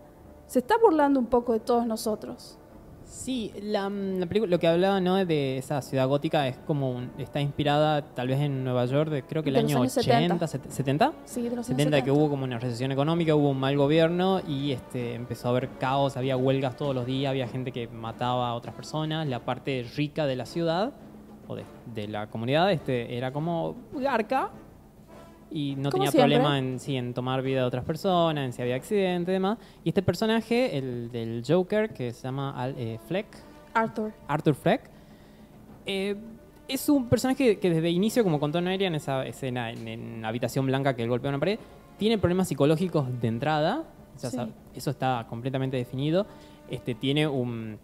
se está burlando un poco de todos nosotros. Sí, la, mm, la película, lo que hablaba ¿no? de esa ciudad gótica es como un- está inspirada tal vez en Nueva York, de, creo que el año años 80, 70. set- 70, Sí, de los años 70 que 70. hubo como una recesión económica, hubo un mal gobierno y este empezó a haber caos, había huelgas todos los días, había gente que mataba a otras personas, la parte rica de la ciudad o de, de la comunidad este era como garca y no tenía siempre. problema en, sí, en tomar vida de otras personas, en si había accidente y demás. Y este personaje, el del Joker, que se llama Al- eh, Fleck, Arthur. Arthur Fleck. Eh, es un personaje que desde inicio, como contó Noelia en esa escena en, habitación blanca que él golpea una pared, tiene problemas psicológicos de entrada. O sea, Sí. sa- Eso está completamente definido. Este, tiene un,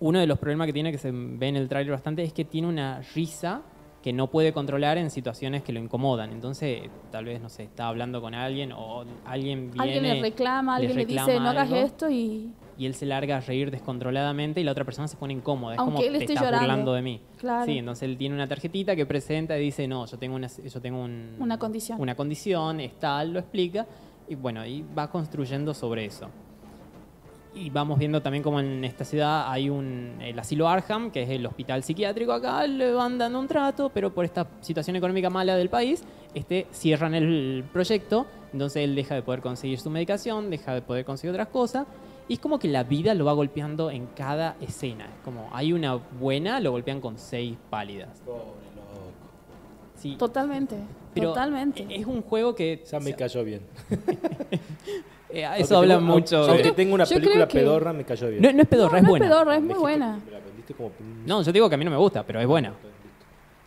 uno de los problemas que tiene, que se ve en el tráiler bastante, es que tiene una risa que no puede controlar en situaciones que lo incomodan. Entonces, tal vez, no sé, está hablando con alguien o alguien viene... Alguien le reclama, le alguien le, dice, no hagas algo. esto y... y él se larga a reír descontroladamente y la otra persona se pone incómoda. Es Aunque como él te esté estás llorando. burlando de mí. Claro. Sí, entonces él tiene una tarjetita que presenta y dice, no, yo tengo una, yo tengo un- Una condición. Una condición, es tal, lo explica. Y bueno, y va construyendo sobre eso. Y vamos viendo también como en esta ciudad hay un el asilo Arham, que es el hospital psiquiátrico acá, le van dando un trato, pero por esta situación económica mala del país, este, cierran el proyecto, entonces él deja de poder conseguir su medicación, deja de poder conseguir otras cosas, y es como que la vida lo va golpeando en cada escena. Es como hay una buena, lo golpean con seis pálidas. Sí, Totalmente, pero totalmente. es un juego que Ya me cayó bien. Eh, eso habla tengo- mucho Aunque de... tengo una yo película que- pedorra, me cayó bien. No, no es pedorra, no, es no buena. es pedorra, es Me muy dijiste- buena. Me la vendiste como... No, yo digo que a mí no me gusta, pero es buena.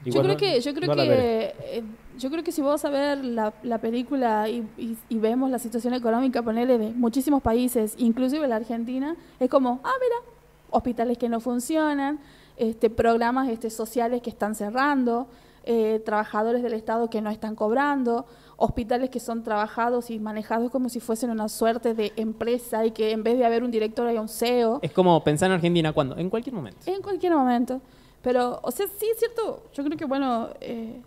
Yo creo no- que, yo creo que, eh, yo creo que si vamos a ver la, la película y, y- y vemos la situación económica, ponerle de muchísimos países, inclusive la Argentina, es como, ah, mira, hospitales que no funcionan, este, programas este, sociales que están cerrando, eh, trabajadores del Estado que no están cobrando, hospitales que son trabajados y manejados como si fuesen una suerte de empresa y que en vez de haber un director hay un CEO. Es como pensar en Argentina cuando, en cualquier momento. En cualquier momento. Pero, o sea, sí es cierto. Yo creo que, bueno, eh,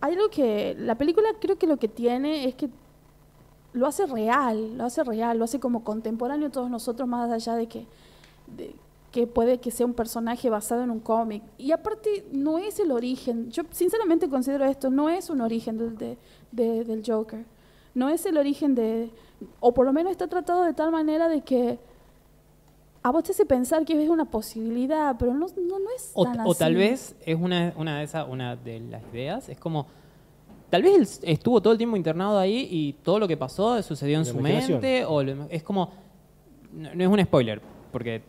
hay algo que. La película creo que lo que tiene es que lo hace real, lo hace real, lo hace como contemporáneo a todos nosotros, más allá de que, de que puede que sea un personaje basado en un cómic. Y aparte, no es el origen. Yo sinceramente considero esto, no es un origen del, de- de- del Joker. No es el origen de. O por lo menos está tratado de tal manera de que a vos te hace pensar que es una posibilidad, pero no, no, no es O, tan o tal vez es una, una de esas, una de las ideas, es como, tal vez él estuvo todo el tiempo internado ahí y todo lo que pasó sucedió en La su mente, o lo- es como, no, no es un spoiler, porque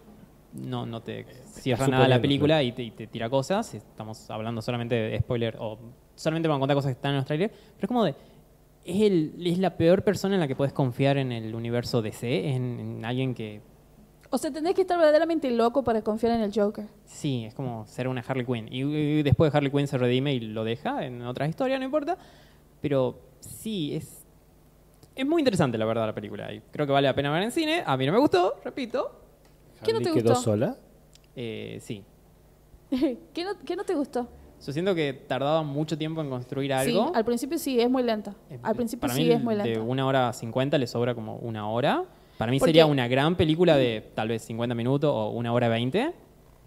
no, no te cierra nada la película y te, y te tira cosas, estamos hablando solamente de spoiler, o solamente van a contar cosas que están en los trailers, pero es como de, es, el, es la peor persona en la que puedes confiar en el universo DC, en, en alguien que O sea, tenés que estar verdaderamente loco para confiar en el Joker. Sí, es como ser una Harley Quinn. Y, y después de Harley Quinn se redime y lo deja en otras historias, no importa. Pero sí, es, es muy interesante la verdad la película. Y creo que vale la pena ver en cine. A mí no me gustó, repito. ¿Qué no te quedó gustó? sola? Eh, sí. ¿Qué, no, qué no te gustó? Yo siento que tardaba mucho tiempo en construir algo. Sí, al principio sí, es muy lenta. Al principio para sí mí es muy De lenta. una hora cincuenta le sobra como una hora. Para mí sería una gran película de tal vez 50 minutos o una hora 20,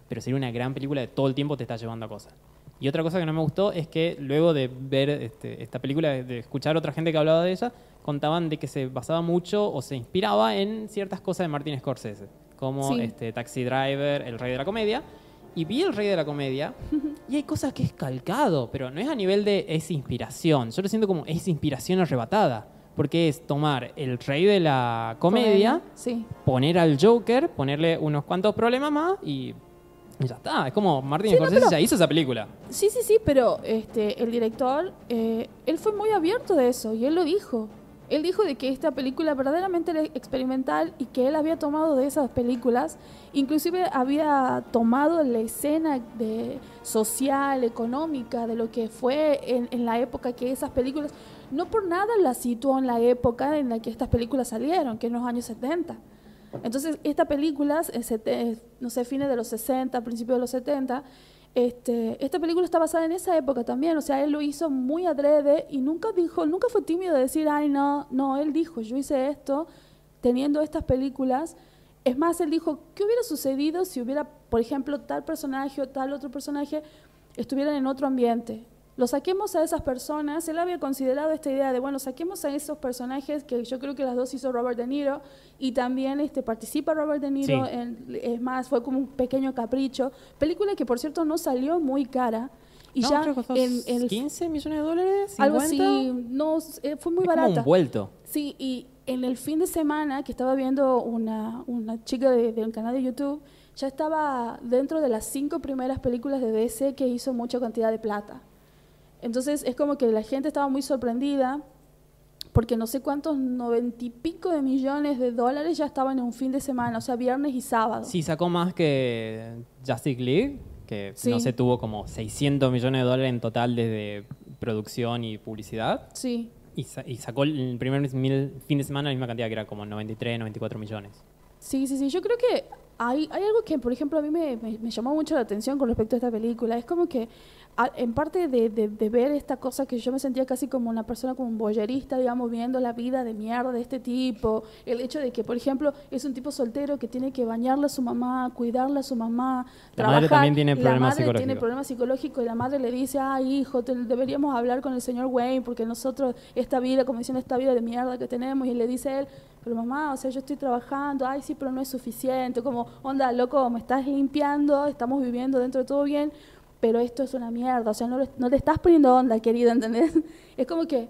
pero sería una gran película de todo el tiempo te está llevando a cosas. Y otra cosa que no me gustó es que luego de ver este, esta película, de- de escuchar a otra gente que hablaba de ella, contaban de que se basaba mucho o se inspiraba en ciertas cosas de Martin Scorsese, como Sí. este, Taxi Driver, El Rey de la Comedia. Y vi El Rey de la Comedia y hay cosas que es calcado, pero no es a nivel de es inspiración. Yo lo siento como es inspiración arrebatada. Porque es tomar el rey de la comedia, Sí. poner al Joker, ponerle unos cuantos problemas más y ya está. Es como Martin Sí, no, Scorsese pero- ya hizo esa película. Sí, sí, sí, pero este, el director, eh, él fue muy abierto de eso y él lo dijo. Él dijo de que esta película verdaderamente era experimental y que él había tomado de esas películas, inclusive había tomado la escena de social, económica, de lo que fue en, la época que esas películas, no por nada las situó en la época en la que estas películas salieron, que en los años 70. Entonces, esta película, eh, eh, no sé, fines de los 60, principios de los 70, este, esta película está basada en esa época también, o sea, él lo hizo muy adrede y nunca dijo, nunca fue tímido de decir, ay, no, no, él dijo, yo hice esto teniendo estas películas. Es más, él dijo, ¿qué hubiera sucedido si hubiera, por ejemplo, tal personaje o tal otro personaje estuvieran en otro ambiente? Lo saquemos a esas personas, él había considerado esta idea de, bueno, saquemos a esos personajes que yo creo que las dos hizo Robert De Niro y también este, participa Robert De Niro, Sí. en- es más, fue como un pequeño capricho. Película que por cierto no salió muy cara y No, ya en el 15 millones de dólares. algo 50. así, no, eh, fue muy Es como barata. un vuelto. Sí, y en el fin de semana que estaba viendo una, una chica de- del canal de YouTube, ya estaba dentro de las cinco primeras películas de DC que hizo mucha cantidad de plata. Entonces es como que la gente estaba muy sorprendida porque no sé cuántos noventa y pico de millones de dólares ya estaban en un fin de semana, o sea, viernes y sábado. Sí, sacó más que Justice League, que Sí. no sé, tuvo como 600 millones de dólares en total desde producción y publicidad. Sí. Y, sa- y sacó el primer fin de semana la misma cantidad que era como 93, 94 millones. Sí, sí, sí. Yo creo que hay, hay algo que, por ejemplo, a mí me, me- me llamó mucho la atención con respecto a esta película. Es como que, a- en parte de, de- de ver esta cosa que yo me sentía casi como una persona, como un boyerista, digamos, viendo la vida de mierda de este tipo. El hecho de que, por ejemplo, es un tipo soltero que tiene que bañarle a su mamá, cuidarle a su mamá, La madre trabajar. también tiene La problemas madre tiene psicológicos. problemas psicológicos y la madre le dice, ay, hijo, te- deberíamos hablar con el señor Wayne porque nosotros, esta vida, como dicen, esta vida de mierda que tenemos, y le dice él, pero mamá, o sea, yo estoy trabajando, ay, sí, pero no es suficiente, como, onda, loco, me estás limpiando, estamos viviendo dentro de todo bien, pero esto es una mierda, o sea, no no le estás poniendo onda, querida, ¿entendés? Es como que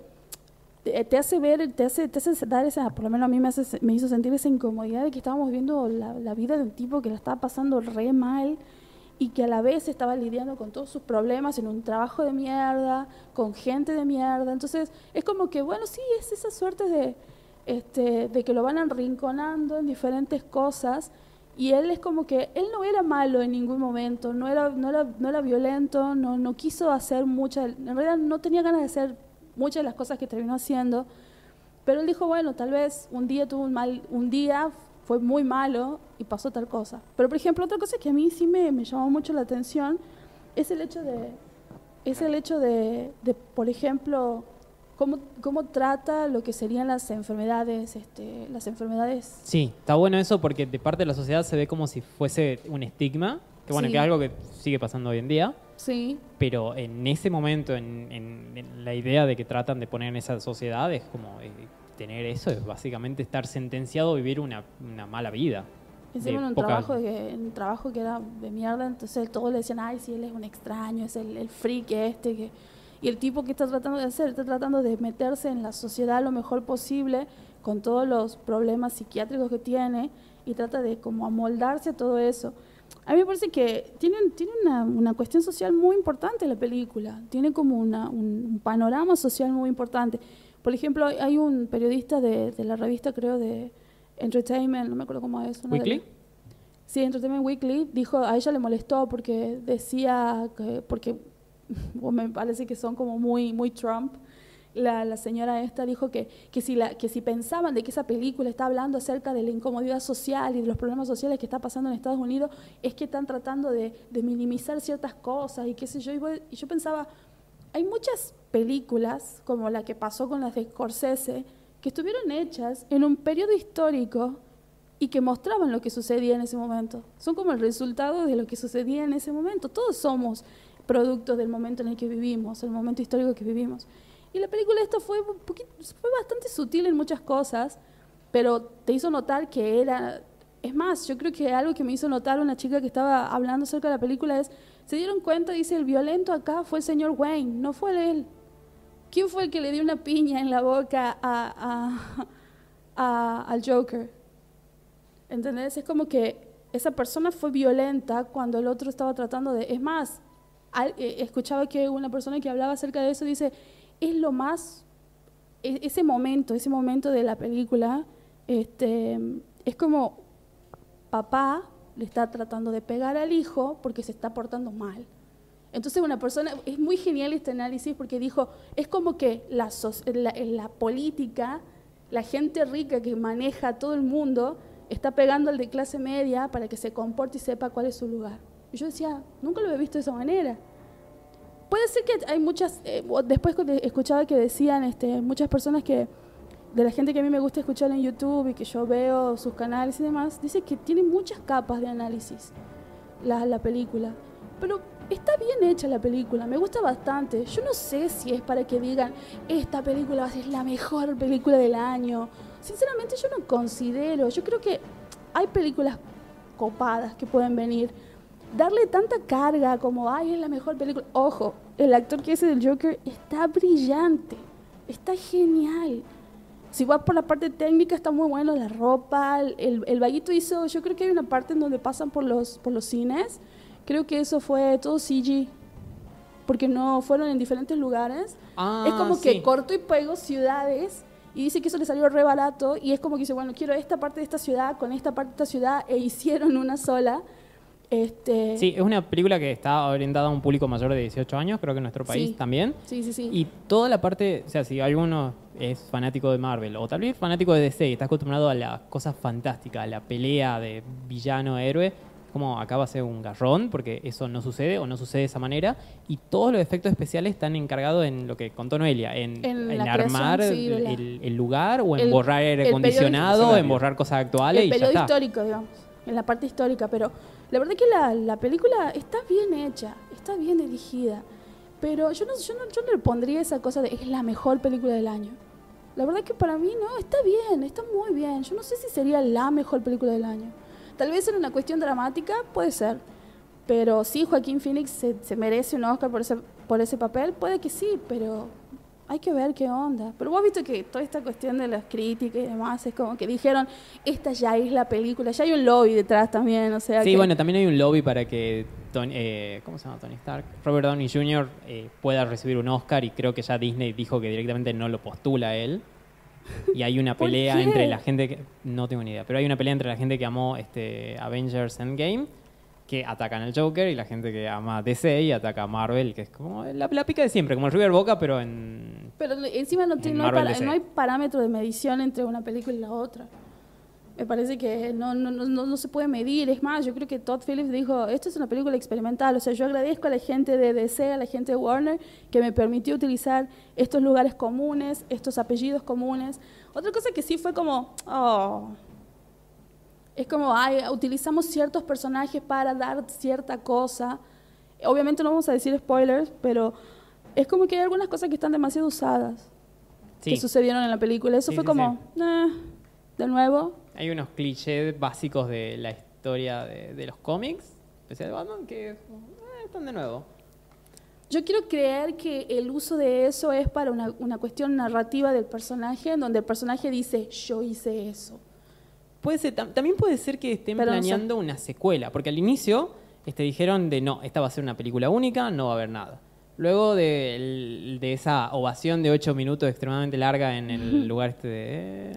te, te hace ver, te hace, te hace dar esa, por lo menos a mí me, hace, me hizo sentir esa incomodidad de que estábamos viendo la, la vida de un tipo que la estaba pasando re mal y que a la vez estaba lidiando con todos sus problemas en un trabajo de mierda, con gente de mierda. Entonces, es como que, bueno, sí, es esa suerte de, este, de que lo van arrinconando en diferentes cosas. Y él es como que, él no era malo en ningún momento, no era, no era, no era violento, no, no quiso hacer muchas, en realidad no tenía ganas de hacer muchas de las cosas que terminó haciendo. Pero él dijo, bueno, tal vez un día tuvo un mal, un día fue muy malo y pasó tal cosa. Pero, por ejemplo, otra cosa que a mí sí me, me llamó mucho la atención es el hecho de, es el hecho de, de por ejemplo, cómo, cómo trata lo que serían las enfermedades, este, las enfermedades. Sí, está bueno eso porque de parte de la sociedad se ve como si fuese un estigma, que bueno, Sí. que es algo que sigue pasando hoy en día, Sí, pero en ese momento, en, en- en la idea de que tratan de poner en esa sociedad, es como eh, tener eso, es básicamente estar sentenciado a vivir una, una mala vida. encima en un poca- trabajo, en un trabajo que era de mierda, entonces todos le decían, ay, sí, él es un extraño, es el, el freak este, que... Y el tipo que está tratando de hacer, está tratando de meterse en la sociedad lo mejor posible, con todos los problemas psiquiátricos que tiene, y trata de como amoldarse a todo eso. A mí me parece que tiene, tiene una, una cuestión social muy importante la película, tiene como una, un, un panorama social muy importante. Por ejemplo, hay- un periodista de, de la revista, creo, de Entertainment, no me acuerdo cómo es. de ¿Weekly? Sí, Entertainment Weekly dijo, a ella le molestó porque decía que, porque o me parece que son como muy, muy Trump. La, la señora esta dijo que, que, si la, que si pensaban de que esa película está hablando acerca de la incomodidad social y de los problemas sociales que está pasando en Estados Unidos, es que están tratando de, de minimizar ciertas cosas y qué sé yo. Y, voy- y yo pensaba, hay muchas películas, como la que pasó con las de Scorsese, que estuvieron hechas en un periodo histórico y que mostraban lo que sucedía en ese momento. Son como el resultado de lo que sucedía en ese momento. Todos somos productos del momento en el que vivimos, el momento histórico que vivimos. Y la película esta fue, fue bastante sutil en muchas cosas, pero te hizo notar que era... Es más, yo creo que algo que me hizo notar una chica que estaba hablando acerca de la película es, se dieron cuenta, dice, el violento acá fue el señor Wayne, no fue él. ¿Quién fue el que le dio una piña en la boca a, a- a- al Joker? ¿Entendés? Es como que esa persona fue violenta cuando el otro estaba tratando de... Es más, eh, escuchaba que una persona que hablaba acerca de eso dice, es lo más... e- Ese momento, ese momento de la película, este, es como papá le está tratando de pegar al hijo porque se está portando mal. Entonces una persona, es muy genial este análisis porque dijo, es como que la, la política, la gente rica que maneja a todo el mundo, está pegando al de clase media para que se comporte y sepa cuál es su lugar. Y yo decía, nunca lo había visto de esa manera. Puede ser que hay muchas, eh, después escuchaba que decían este, muchas personas que, de la gente que a mí me gusta escuchar en YouTube y que yo veo sus canales y demás, dice que tiene muchas capas de análisis la, la película. Pero está bien hecha la película, me gusta bastante. Yo no sé si es para que digan, esta película ser la mejor película del año. Sinceramente yo no considero, yo creo que hay películas copadas que pueden venir. Darle tanta carga como, ay, es la mejor película. Ojo, el actor que hace del Joker está brillante, está genial. Si vas por la parte técnica, está muy bueno la ropa. El, el vaguito hizo, yo creo que hay una parte en donde pasan por los, por los cines. Creo que eso fue todo CG, porque no fueron en diferentes lugares. Ah, es como sí. que corto y pego ciudades y dice que eso le salió re barato y es como que dice, bueno, quiero esta parte de esta ciudad con esta parte de esta ciudad e hicieron una sola. Este, Sí, es una película que está orientada a un público mayor de 18 años, creo que en nuestro país Sí. también. sí, sí, sí. Y toda la parte, o sea, si alguno es fanático de Marvel o tal vez fanático de DC y está acostumbrado a las cosas fantásticas, a la pelea de villano-héroe, como acá va a ser un garrón, porque eso no sucede o no sucede de esa manera. Y todos los efectos especiales están encargados en lo que contó Noelia, en, En en la armar sí, el, el lugar o en El- borrar aire el acondicionado, en borrar cosas actuales el y ya está. histórico, digamos, en la parte histórica, pero la verdad que la, la película está bien hecha, está bien dirigida, pero yo no, yo, no, yo no le pondría esa cosa de es la mejor película del año. La verdad que para mí no, está bien, está muy bien. Yo no sé si sería la mejor película del año. Tal vez en una cuestión dramática, puede ser. Pero sí, Joaquín Phoenix se, se merece un Oscar por ese, por ese papel, puede que sí, pero hay que ver qué onda. Pero vos has visto que toda esta cuestión de las críticas y demás es como que dijeron, esta ya es la película, ya hay un lobby detrás también, o sea Sí, que- bueno, también hay un lobby para que Tony, eh, ¿cómo se llama Tony Stark? Robert Downey Jr. eh, pueda recibir un Oscar y creo que ya Disney dijo que directamente no lo postula a él. Y hay una ¿Por pelea entre la gente que no tengo ni idea, pero hay una pelea entre la gente que amó este Avengers Endgame que atacan al Joker y la gente que ama DC y ataca a Marvel, que es como la, la pica de siempre, como el River Boca, pero en Pero encima no, tiene- En no, hay para- no hay parámetro de medición entre una película y la otra. Me parece que no, no, no, no- no se puede medir. Es más, yo creo que Todd Phillips dijo, esto es una película experimental. O sea, yo agradezco a la gente de DC, a la gente de Warner, que me permitió utilizar estos lugares comunes, estos apellidos comunes. Otra cosa que sí fue como, oh, es como, ay, utilizamos ciertos personajes para dar cierta cosa. Obviamente no vamos a decir spoilers, pero es como que hay algunas cosas que están demasiado usadas sí, que sucedieron en la película. Eso Sí, fue sí, como, "Eh, de nuevo. hay unos clichés básicos de la historia de, de los cómics, especial de Batman, que eh, están de nuevo. Yo quiero creer que el uso de eso es para una, una cuestión narrativa del personaje, en donde el personaje dice, yo hice eso. Puede ser, tam- también puede ser que estén Pero no sé. planeando una secuela, porque al inicio este, dijeron de no, esta va a ser una película única, no va a haber nada. Luego de, el- de esa ovación de ocho minutos extremadamente larga en el lugar este de eh,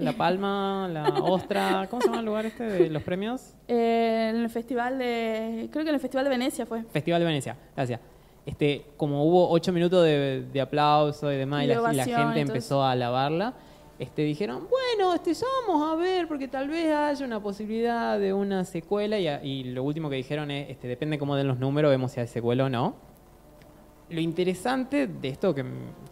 La Palma, la Ostra, ¿cómo se llama el lugar este de los premios? Eh, en el festival de, creo que en el festival de Venecia fue. Festival de Venecia, gracias. Este, como hubo ocho minutos de, de aplauso y demás, y, la, y gente entonces. empezó a alabarla, este, dijeron, bueno, este, vamos a ver, porque tal vez haya una posibilidad de una secuela, y, lo último que dijeron es, este, depende cómo den los números, vemos si hay secuela o no. Lo interesante de esto que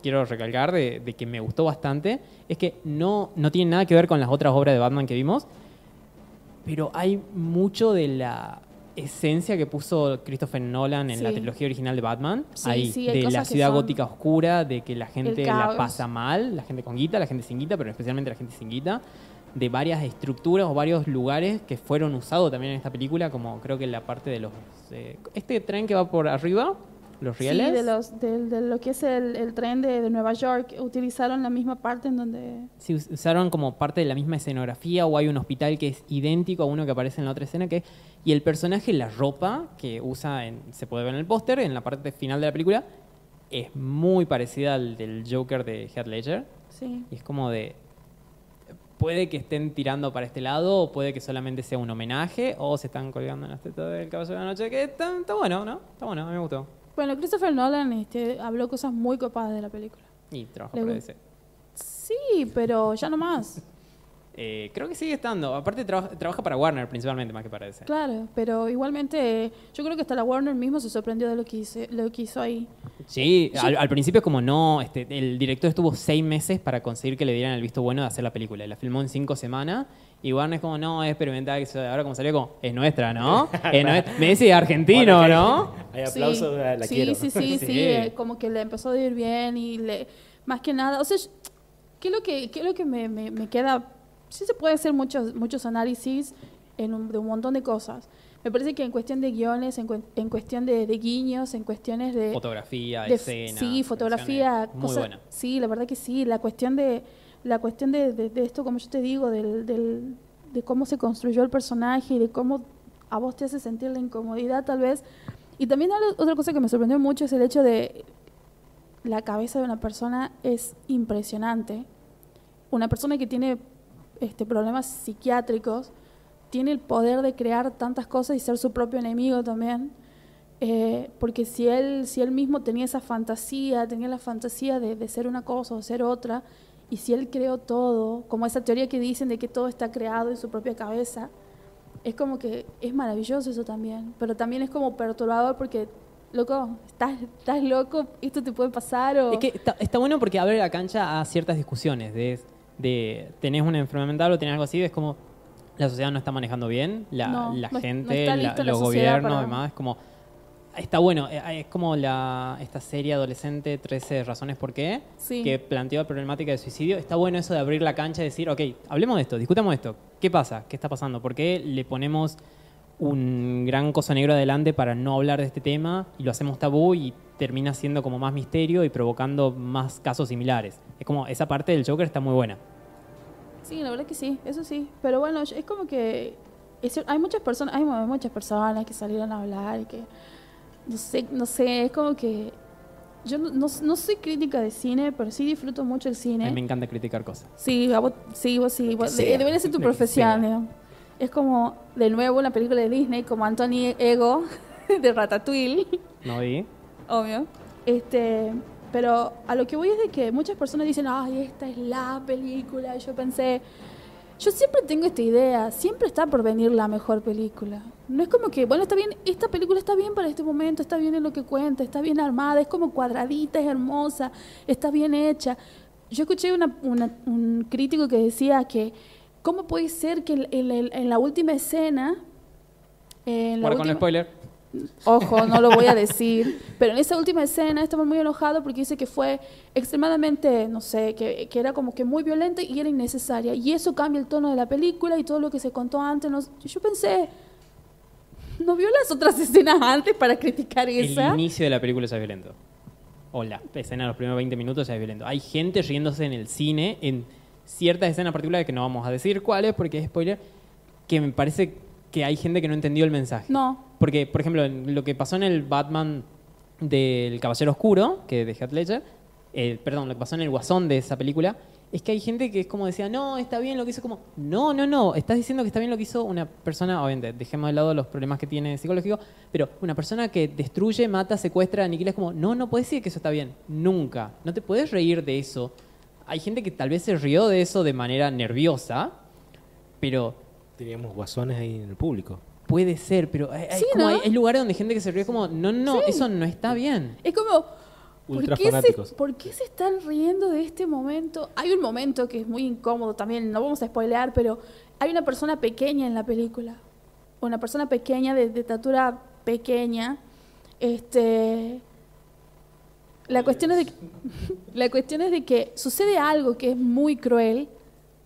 quiero recalcar, de, de que me gustó bastante, es que no, no tiene nada que ver con las otras obras de Batman que vimos, pero hay mucho de la esencia que puso Christopher Nolan en la trilogía original de Batman, Sí, ahí, sí, de la ciudad gótica oscura, de que la gente la pasa mal, la gente con guita, la gente sin guita, pero especialmente la gente sin guita, de varias estructuras o varios lugares que fueron usados también en esta película, como creo que la parte de los... eh, este tren que va por arriba, los rieles. Sí, de, los, de, de lo que es el, el tren de, de Nueva York, utilizaron la misma parte en donde... Sí, us- usaron como parte de la misma escenografía o hay un hospital que es idéntico a uno que aparece en la otra escena que y el personaje la ropa que usa en, se puede ver en el póster en la parte final de la película es muy parecida al del Joker de Heath Ledger Sí. y es como de puede que estén tirando para este lado o puede que solamente sea un homenaje o se están colgando en las tetas del Caballero de la Noche que está, está bueno, ¿no? Está bueno, a mí me gustó Bueno, Christopher Nolan este, habló cosas muy copadas de la película. y trabajo Le para ese. Sí, pero ya no más. Eh, creo que sigue estando aparte traba- trabaja para Warner principalmente más que para ese Claro, pero igualmente yo creo que hasta la Warner mismo se sorprendió de lo que, hice, lo que hizo ahí. Sí, al, al principio como no, este, el director estuvo seis meses para conseguir que le dieran el visto bueno de hacer la película. La filmó en cinco semanas. Y Warner es como, no, es experimental. que eso- Ahora como salió como, es nuestra, ¿no? Es nuestra. Messi es argentino, Bueno, ¿no? Hay aplausos, sí, la, sí, quiero. Sí, sí, sí, Sí. eh, como que le empezó a ir bien y le, más que nada, o sea, ¿qué es lo que, qué es lo que me, me- me queda? Sí se puede hacer muchos, muchos análisis en un, de un montón de cosas. Me parece que en cuestión de guiones, en, en cuestión de, de guiños, en cuestiones de... Fotografía, de- escena. sí, fotografía, canciones, Muy cosas- buena. Sí, la verdad que sí. La cuestión de, la cuestión de, de- de esto, como yo te digo, del, del- de cómo se construyó el personaje y de cómo a vos te hace sentir la incomodidad tal vez. Y también otra cosa que me sorprendió mucho es el hecho de la cabeza de una persona es impresionante. Una persona que tiene este, problemas psiquiátricos tiene el poder de crear tantas cosas y ser su propio enemigo también. Eh, porque si él, si él mismo tenía esa fantasía, tenía la fantasía de, de ser una cosa o ser otra, y si él creó todo, como esa teoría que dicen de que todo está creado en su propia cabeza, es como que es maravilloso eso también, pero también es como perturbador porque, loco, estás, estás loco, esto te puede pasar o... Es que está, está bueno porque abre la cancha a ciertas discusiones. De, de tenés una enfermedad mental o tenés algo así, es como la sociedad no está manejando bien, la, No, la no- no gente, la- la los gobiernos, para- demás, es como está bueno, eh, es como la esta serie adolescente 13 razones por qué Sí. que planteó la problemática de suicidio. Está bueno eso de abrir la cancha y decir, ok, hablemos de esto, discutamos esto. ¿Qué pasa? ¿Qué está pasando? ¿Por qué le ponemos un gran coso negro adelante para no hablar de este tema y lo hacemos tabú y termina siendo como más misterio y provocando más casos similares. Es como esa parte del Joker está muy buena. Sí, la verdad que sí, eso sí. Pero bueno, es como que es- hay muchas personas, hay mu- muchas personas que salieron a hablar y que no sé, no sé, es como que yo no, no, no soy crítica de cine, pero sí disfruto mucho el A mí cine. me encanta criticar cosas. Sí, a vos, sí, vos sí, vos- debería ser tu lo profesión. digamos. Es como, de nuevo, una película de Disney, como Anthony Ego, de Ratatouille, ¿No vi? obvio. Este, pero a lo que voy es de que muchas personas dicen, ay, esta es la película. Y yo pensé, yo siempre tengo esta idea, siempre está por venir la mejor película. No es como que, bueno, está bien, esta película está bien para este momento, está bien en lo que cuenta, está bien armada, es como cuadradita, es hermosa, está bien hecha. Yo escuché una- una- un crítico que decía que, ¿cómo puede ser que en, en- en la última escena... En la con spoiler. Ojo, no lo voy a decir. Pero en esa última escena estaba muy enojado porque dice que fue extremadamente, no sé, que, que era como que muy violenta y era innecesaria. Y eso cambia el tono de la película y todo lo que se contó antes. no- yo pensé, ¿no vio las otras escenas antes para criticar esa? El inicio de la película es violento. O la escena de los primeros 20 minutos es violento. Hay gente riéndose en el cine en ciertas escenas particulares que no vamos a decir cuáles porque es spoiler, que me parece que hay gente que no entendió el mensaje. No, Porque, por ejemplo, lo que pasó en el Batman del Caballero Oscuro, que de Heath Ledger, eh, perdón, lo que pasó en el Guasón de esa película, es que hay gente que es como decía, no, está bien lo que hizo, como, no, no, no, estás diciendo que está bien lo que hizo una persona, obviamente, dejemos de lado los problemas que tiene psicológicos, pero una persona que destruye, mata, secuestra, aniquila, es como, no, no puedes decir que eso está bien, nunca, no te puedes reír de eso. Hay gente que tal vez se rió de eso de manera nerviosa, pero Teníamos guasones ahí en el público. Puede ser, pero hay, hay Sí, como ¿no? hay, hay lugares donde gente que se ríe como, no, no, Sí. eso no está bien. es como... ¿Por Ultra qué, se, fanáticos. por qué se están riendo de este momento? Hay un momento que es muy incómodo también, no vamos a spoilear, pero hay una persona pequeña en la película. Una persona pequeña, de, de estatura pequeña. Este, la, cuestión es de, que- la cuestión es de que sucede algo que es muy cruel,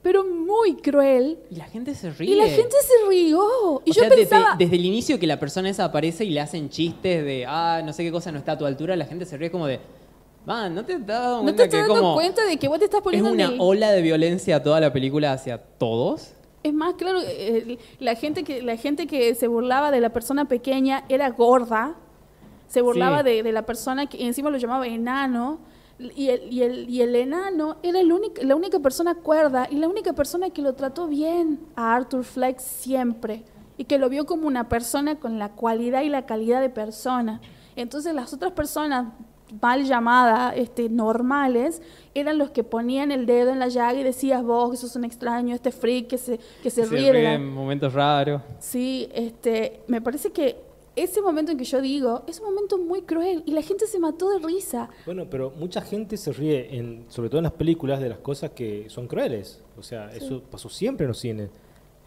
pero muy cruel, Y la gente se ríe. y la gente se rió. Y O yo sea, desde- pensaba... desde, el inicio que la persona esa aparece y le hacen chistes de, ah, no sé qué cosa no está a tu altura, la gente se ríe como de, man, ¿no te has dado ¿No cuenta te estás que dando como cuenta de que vos te estás es poniendo en una ola de violencia toda la película hacia todos? Es más, claro, eh, la gente que la gente que se burlaba de la persona pequeña era gorda, se burlaba Sí. de, de la persona que encima lo llamaba enano, y el, y el, y el enano era el único, la única persona cuerda y la única persona que lo trató bien a Arthur Fleck siempre, y que lo vio como una persona con la cualidad y la calidad de persona. Entonces las otras personas mal llamadas, este, normales, eran los que ponían el dedo en la llaga y decías vos que sos un extraño, este freak que se, que se, ríe en momentos raros. Sí, este, me parece que ese momento en que yo digo es un momento muy cruel y la gente se mató de risa. Bueno, pero mucha gente se ríe, en, sobre todo en las películas, de las cosas que son crueles. O sea, eso pasó siempre en los cines,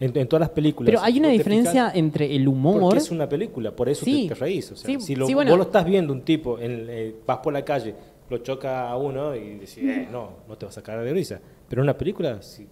en, en todas las películas. Pero hay una diferencia fijas entre el Porque humor... es una película, por eso Sí. te, te reís. O sea, Sí, si lo- sí, bueno. vos lo estás viendo un tipo, en, eh, vas por la calle, lo choca a uno y decís, eh, no, no te vas a sacar de risa. Pero en una película, sí.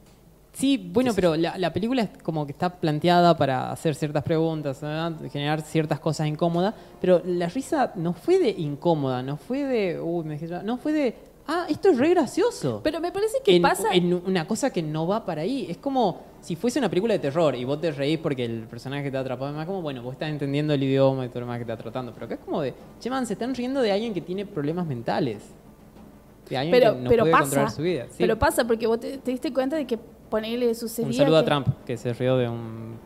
Sí, bueno, pero la, la película es como que está planteada para hacer ciertas preguntas, ¿verdad? generar ciertas cosas incómodas, pero la risa no fue de incómoda, no fue de, uy, me dejé no fue de, ah, esto es re gracioso. Pero me parece que en, pasa... en una cosa que no va para ahí. Es como si fuese una película de terror y vos te reís porque el personaje te atrapado. Más como, bueno, vos estás entendiendo el idioma y todo lo más que está tratando. Pero acá es como de, che, man, se están riendo de alguien que tiene problemas mentales. De alguien pero que no pero puede pasa, controlar su vida. Sí. pero pasa porque vos te, te diste cuenta de que sucedía Un saludo a que- Trump, que se rió de un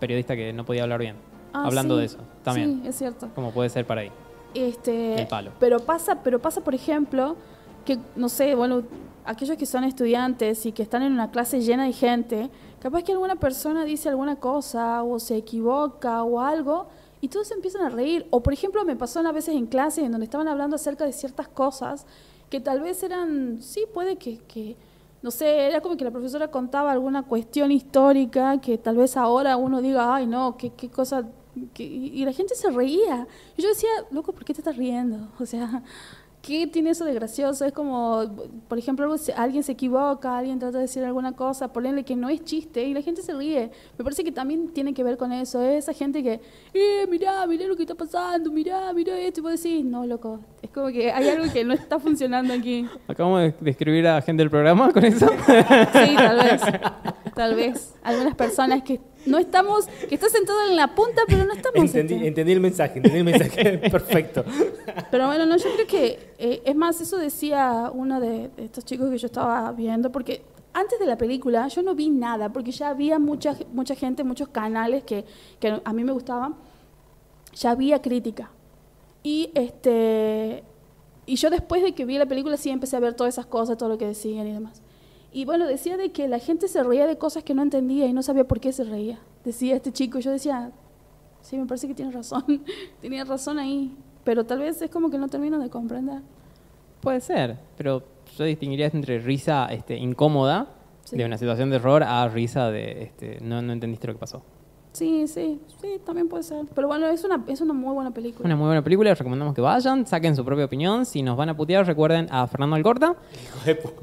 periodista que no podía hablar bien. Ah, hablando sí, de eso, también. Sí, es cierto. Como puede ser para ahí. Este, El palo. Pero pasa, pero pasa, por ejemplo, que, no sé, bueno, aquellos que son estudiantes y que están en una clase llena de gente, capaz que alguna persona dice alguna cosa o se equivoca o algo y todos se empiezan a reír. O, por ejemplo, me pasó una veces en clase en donde estaban hablando acerca de ciertas cosas que tal vez eran, sí, puede que, que no sé, era como que la profesora contaba alguna cuestión histórica que tal vez ahora uno diga, ay, no, qué, qué cosa. que-". y la gente se reía. Y yo decía, loco, ¿por qué te estás riendo? O sea, ¿qué tiene eso de gracioso? Es como, por ejemplo, alguien se equivoca, alguien trata de decir alguna cosa, ponerle que no es chiste y la gente se ríe. Me parece que también tiene que ver con eso. Es esa gente que, eh, mirá, mirá lo que está pasando, mirá, mirá esto. Y vos decís, no, loco. Es como que hay algo que no está funcionando aquí. Acabamos de describir a gente del programa con eso. Sí, tal vez. Tal vez. Algunas personas que no estamos, que están sentados en la punta, pero no estamos. Entendí, este. entendí el mensaje, entendí el mensaje. Perfecto. Pero bueno, no, yo creo que, eh, es más, eso decía uno de, de estos chicos que yo estaba viendo, porque antes de la película yo no vi nada, porque ya había mucha, mucha gente, muchos canales que, que a mí me gustaban, ya había crítica. Y este y yo después de que vi la película sí empecé a ver todas esas cosas, todo lo que decían y demás. Y bueno, decía de que la gente se reía de cosas que no entendía y no sabía por qué se reía. Decía este chico, yo decía, sí, me parece que tiene razón, tenía razón ahí, pero tal vez es como que no termino de comprender. Puede ser, pero yo distinguiría entre risa este, incómoda Sí. de una situación de error a risa de este, no, no entendiste lo que pasó. Sí, sí, sí, también puede ser. Pero bueno, es una, es una muy buena película. Una muy buena película, les recomendamos que vayan, saquen su propia opinión. Si nos van a putear, recuerden a Fernando Alcorta.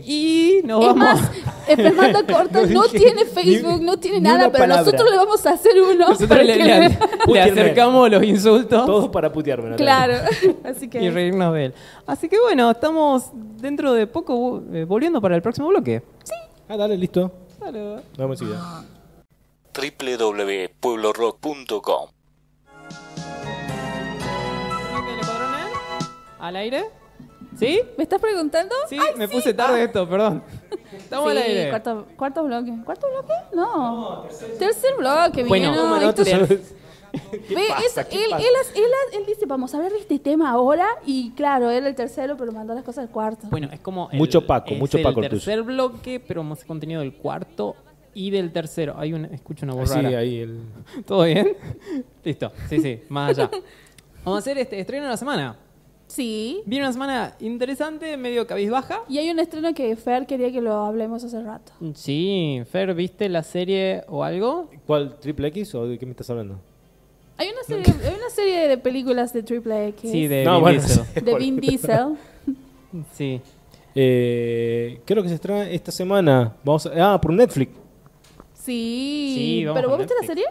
Y nos es vamos. más, eh, Fernando Corta No tiene ni- Facebook, no tiene nada, pero palabra. nosotros le vamos a hacer uno. Nosotros le, que le- le- le Putearme. acercamos los insultos Todo para putearme. Claro, así y que reírnos de él. Así que bueno, estamos dentro de poco eh, volviendo para el próximo bloque. Ah, dale, listo. Claro. Vamos enseguida. www.pueblorock.com. ¿Al aire? ¿Sí? ¿me estás preguntando? Sí, Ay, me puse tarde esto, perdón. Estamos al aire. Cuarto, cuarto bloque. ¿Cuarto bloque? No. tercer bloque, Bueno, no, esto- ¿sabes? Ve, pasa? eso- ¿Qué él, pasa? él, hace- él dice, vamos a hablar de este tema ahora. Y claro, él el tercero, pero mandó las cosas al cuarto. Bueno, es como. el- Mucho Paco, es mucho Paco el tercer bloque, pero más contenido del cuarto y del tercero. Hay un, escucho una voz rara. ahí el... ¿Todo bien? Listo, sí, sí, más allá. Vamos a hacer este estreno de la semana. Sí. Viene una semana interesante, medio cabizbaja. Y hay un estreno que Fer quería que lo hablemos hace rato. Sí, Fer, ¿viste la serie o algo? ¿Cuál? ¿Triple X o de qué me estás hablando? Hay una serie, hay una serie de películas de Triple X. Sí, de No, Vin bueno, Diesel. sí. de Vin Diesel. Sí. Eh, creo que se estrena esta semana. Vamos a- ah, por Netflix. Sí. Sí, vamos ¿Pero vos viste la serie?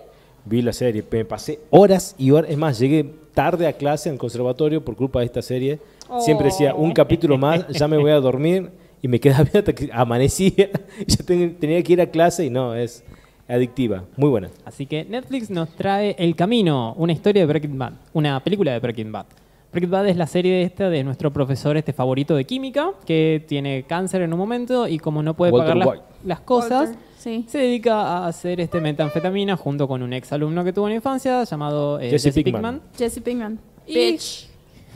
Vi la serie, me pasé horas y horas. Es más, llegué tarde a clase en el conservatorio por culpa de esta serie. Siempre decía, un capítulo más, ya me voy a dormir. Y me quedaba bien hasta que amanecía. Y ya ten- tenía que ir a clase y no, es adictiva. Muy buena. Así que Netflix nos trae El Camino, una historia de Breaking Bad, una película de Breaking Bad. Breaking Bad es la serie esta de nuestro profesor este favorito de química, que tiene cáncer en un momento y como no puede Walter pagar las, cosas, Walter, sí. se dedica a hacer este metanfetamina junto con un ex alumno que tuvo en la infancia llamado eh, Jesse Jesse, Pinkman. Pinkman. Jesse Pinkman. Y- Bitch.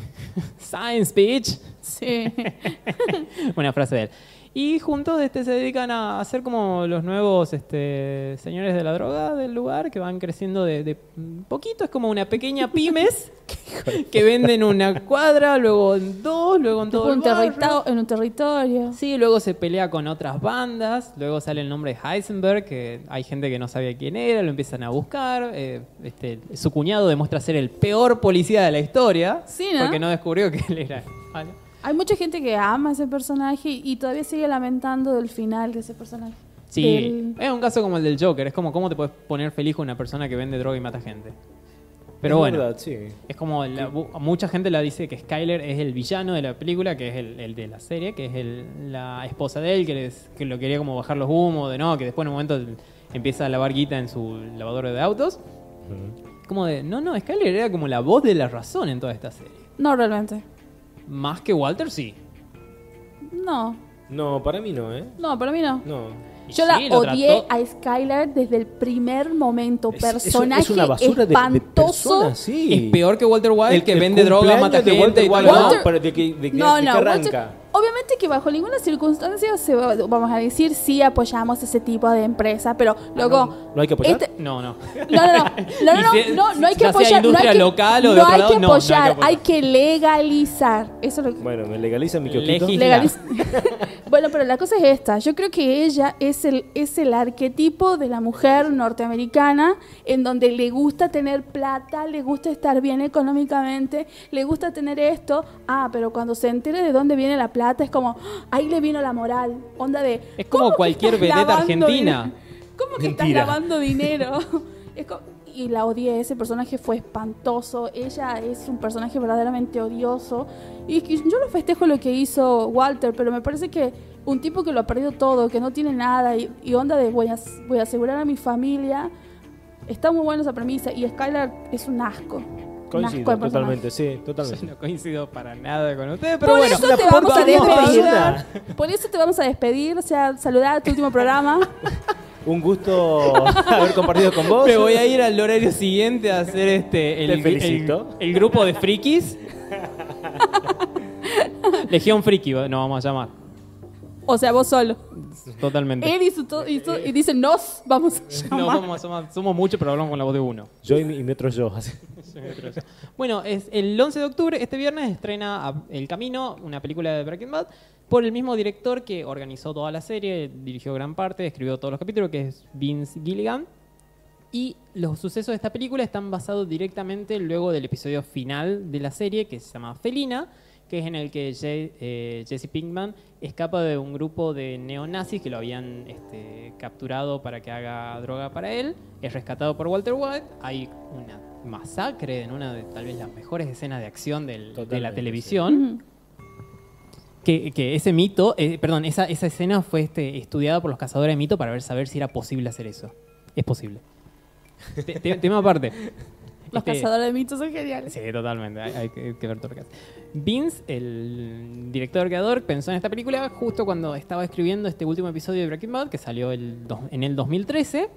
Science Bitch. Sí. Una frase de él. Y juntos este, se dedican a hacer como los nuevos este, señores de la droga del lugar que van creciendo de, de poquito. Es como una pequeña pymes que venden una cuadra, luego en dos, luego en todo un en un territorio. Sí, luego se pelea con otras bandas, luego sale el nombre de Heisenberg, que hay gente que no sabía quién era, lo empiezan a buscar. eh, este, su cuñado demuestra ser el peor policía de la historia, Sí, ¿no? porque no descubrió que él era malo. Hay mucha gente que ama ese personaje y todavía sigue lamentando del final de ese personaje. Sí, Del- es un caso como el del Joker, es como cómo te puedes poner feliz con una persona que vende droga y mata gente. Pero Es bueno, verdad, sí. es como la- mucha gente la dice que Skyler es el villano de la película, que es el, el de la serie, que es el- la esposa de él, que, les- que lo quería como bajar los humos, de no, que después en un momento empieza a lavar guita en su lavadora de autos. Como de, no, no, Skyler era como la voz de la razón en toda esta serie. No, realmente. Más que Walter, sí. No, No, para mí no, ¿eh? no, para mí no. No. Y Yo sí, la lo odié trató- a Skylar desde el primer momento. Es- es- Personaje es una basura de- de, espantoso. personas, sí. Es peor que Walter White, El- que el vende droga, mata gente. Walter y todo. no, Walter- pero de que, de que- no, de no, Walter- arranca. Obviamente que bajo ninguna circunstancia se va- vamos a decir sí apoyamos ese tipo de empresa, pero luego Ah, no, ¿no hay que apoyar? este- No, no. no, no, no, no, no, no, si- no, no hay que apoyar, no hay que, local o de no otro hay lado, que no, no hay que apoyar, apoyar. hay que legalizar. Eso es lo que Bueno, me legaliza mi kiosquito. Legi- legaliz- Bueno, pero la cosa es esta. Yo creo que ella es el, es el arquetipo de la mujer norteamericana en donde le gusta tener plata, le gusta estar bien económicamente, le gusta tener esto. Ah, pero cuando se entere de dónde viene la plata es como, ¡ah! ahí le vino la moral. Onda de... Es como ¿cómo que cualquier estás vedette lavando argentina. ¿Cómo que estás Mentira. lavando dinero? Es co- y la odié, ese personaje fue espantoso. Ella es un personaje verdaderamente odioso. Y es que yo lo festejo lo que hizo Walter, pero me parece que un tipo que lo ha perdido todo, que no tiene nada y, y onda de voy a, voy a asegurar a mi familia. Está muy buena esa premisa y Skylar es un asco. Coincido, totalmente, sí, Yo totalmente. no coincido para nada con ustedes, pero Por bueno. eso te vamos a despedir. Por eso te vamos a despedir, o sea, saludar a tu último programa. Un gusto haber compartido con vos. Me voy a ir al horario siguiente a hacer este el, Te felicito. el- el grupo de frikis. Legión Friki nos vamos a llamar. O sea, vos solo. Totalmente. Él y, su to- y, su- y dice nos, vamos a No, llamar. vamos a llamar- somos muchos, pero hablamos con la voz de uno. Yo y mi, y mi otro yo. así. Bueno, es el 11 de octubre, este viernes, estrena a- El Camino, una película de Breaking Bad, por el mismo director que organizó toda la serie, dirigió gran parte, escribió todos los capítulos, que es Vince Gilligan. Y los sucesos de esta película están basados directamente luego del episodio final de la serie, que se llama Felina, que es en el que Je- eh, Jesse Pinkman escapa de un grupo de neonazis que lo habían este, capturado para que haga droga para él. Es rescatado por Walter White. Hay una masacre en una de tal vez las mejores escenas de acción del- de la televisión. Que, que ese mito, eh, perdón, esa, esa escena fue este, estudiada por los cazadores de mito para ver saber si era posible hacer eso. Es posible. Te- te- tema aparte. Los Este, cazadores de mitos son geniales. Sí, totalmente. Hay, hay que, que ver todo lo que hace. Vince, el director creador, pensó en esta película justo cuando estaba escribiendo este último episodio de Breaking Bad, que salió el dos- en el 2013.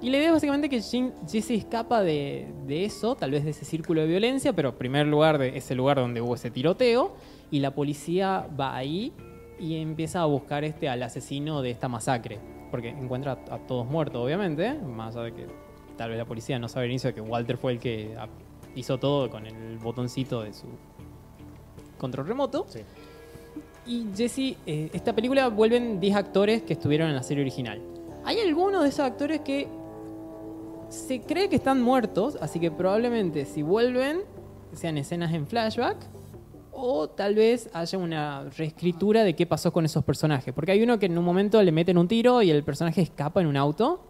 Y la idea es básicamente que Jin- Jesse escapa de, de eso, tal vez de ese círculo de violencia, pero en primer lugar de ese lugar donde hubo ese tiroteo. Y la policía va ahí y empieza a buscar este, al asesino de esta masacre. Porque encuentra a, a todos muertos, obviamente, más allá de que tal vez la policía no sabe al inicio que Walter fue el que hizo todo con el botoncito de su control remoto. Sí. Y Jesse, eh, esta película vuelven 10 actores que estuvieron en la serie original. Hay algunos de esos actores que se cree que están muertos, así que probablemente si vuelven sean escenas en flashback o tal vez haya una reescritura de qué pasó con esos personajes. Porque hay uno que en un momento le meten un tiro y el personaje escapa en un auto,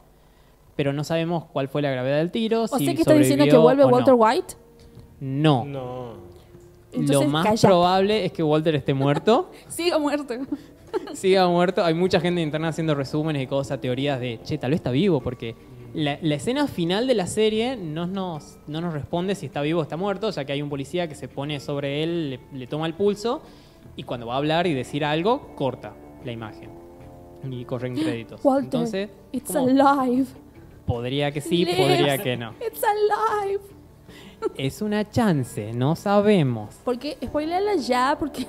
pero no sabemos cuál fue la gravedad del tiro. O si sea que está diciendo que sobrevivió vuelve o no. Walter White. No. No. Lo más calla. probable es que Walter esté muerto. Siga muerto. siga muerto. Hay mucha gente interna haciendo resúmenes y cosas, teorías de, che, tal vez está vivo, porque la, la escena final de la serie no nos, no nos responde si está vivo o está muerto, ya que hay un policía que se pone sobre él, le, le toma el pulso, y cuando va a hablar y decir algo, corta la imagen. Y corren créditos. Walter, Entonces, it's como, alive. podría que sí, Lives. podría que no. It's alive. Es una chance, no sabemos. Porque, spoilerla ya, porque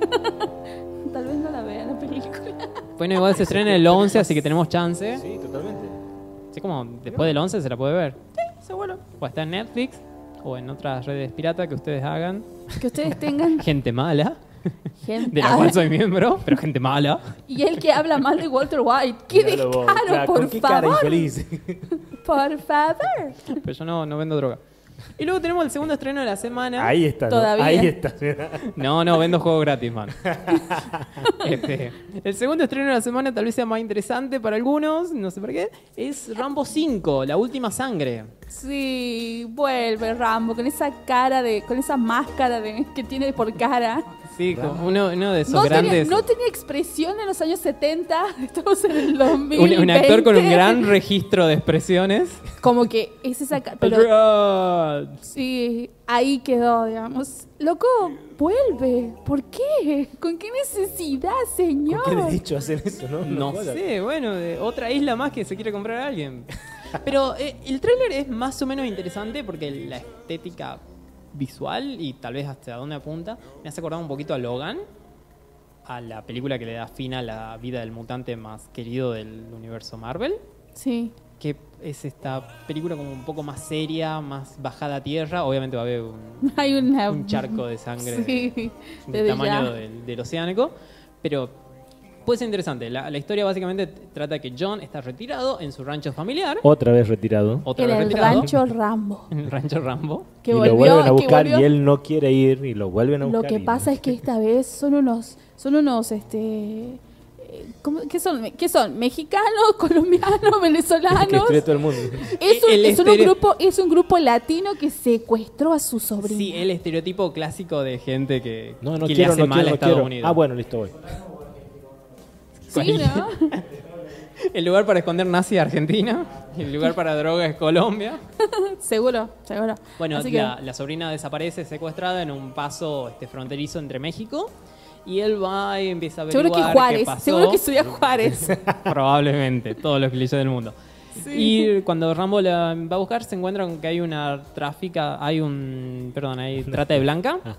tal vez no la vean la película. Bueno, igual se estrena el 11, así que tenemos chance. Sí, totalmente. Así como después del 11 se la puede ver. Seguro. O está en Netflix o en otras redes piratas que ustedes hagan. Que ustedes tengan Gente mala, gente. de la cual soy miembro, pero gente mala. Y el que habla mal de Walter White. ¡Qué descaro, Claro, por ¿Con qué cara favor! infeliz? Por favor. Pero yo no, no vendo droga. Y luego tenemos el segundo estreno de la semana. Ahí está. ¿no? Todavía. Ahí está. No, no, vendo juegos gratis, man. Este, el segundo estreno de la semana tal vez sea más interesante para algunos, no sé por qué. Es Rambo 5, La Última Sangre. Sí, vuelve Rambo con esa cara de, con esa máscara de, que tiene por cara. Sí, como uno, uno de esos No tenía, grandes... no tenía expresión en los años 70, estamos en el un, 2020. un actor con un gran registro de expresiones. Como que es esa cara, pero sí, ahí quedó, digamos. Loco, vuelve. ¿Por qué? ¿Con qué necesidad, señor? ¿Con qué derecho hacen eso? No, No sé, bueno, de otra isla más que se quiere comprar a alguien. Pero eh, el tráiler es más o menos interesante porque la estética visual y tal vez hasta dónde apunta me hace acordar un poquito a Logan, a la película que le da fin a la vida del mutante más querido del universo Marvel, Sí. que es esta película como un poco más seria, más bajada a tierra, obviamente va a haber un, Hay una, un charco de sangre Sí, del tamaño del, del oceánico, pero puede ser interesante. La, la historia básicamente trata de que John está retirado en su rancho familiar. Otra vez retirado. Otra En vez el retirado. rancho Rambo. En el rancho Rambo. Que y volvió, lo vuelven a que buscar y él no quiere ir y lo vuelven a Lo buscar. que y- pasa es que esta vez son unos, son unos, este, eh, ¿cómo- ¿qué son? ¿Qué son? ¿Mexicanos, colombianos, que venezolanos? destruye todo el mundo. Es un, El es un estereo- grupo, es un grupo latino que secuestró a su sobrino. Sí, el estereotipo clásico de gente que, No, no que quiero, le hace no mal quiero, a Estados. Unidos. Ah, bueno, listo, voy. Sí, ¿no? El lugar para esconder nazi es Argentina. El lugar para droga es Colombia. seguro, seguro. Bueno, Así que- la, la sobrina desaparece secuestrada en un paso este, fronterizo entre México. Y él va y empieza a seguro averiguar que qué Juárez, pasó. seguro que estudia Juárez. Probablemente, todos los clichés del mundo. Sí. Y cuando Rambo la va a buscar, se encuentra con que hay una tráfica, hay un, perdón, hay trata de blanca. Ah.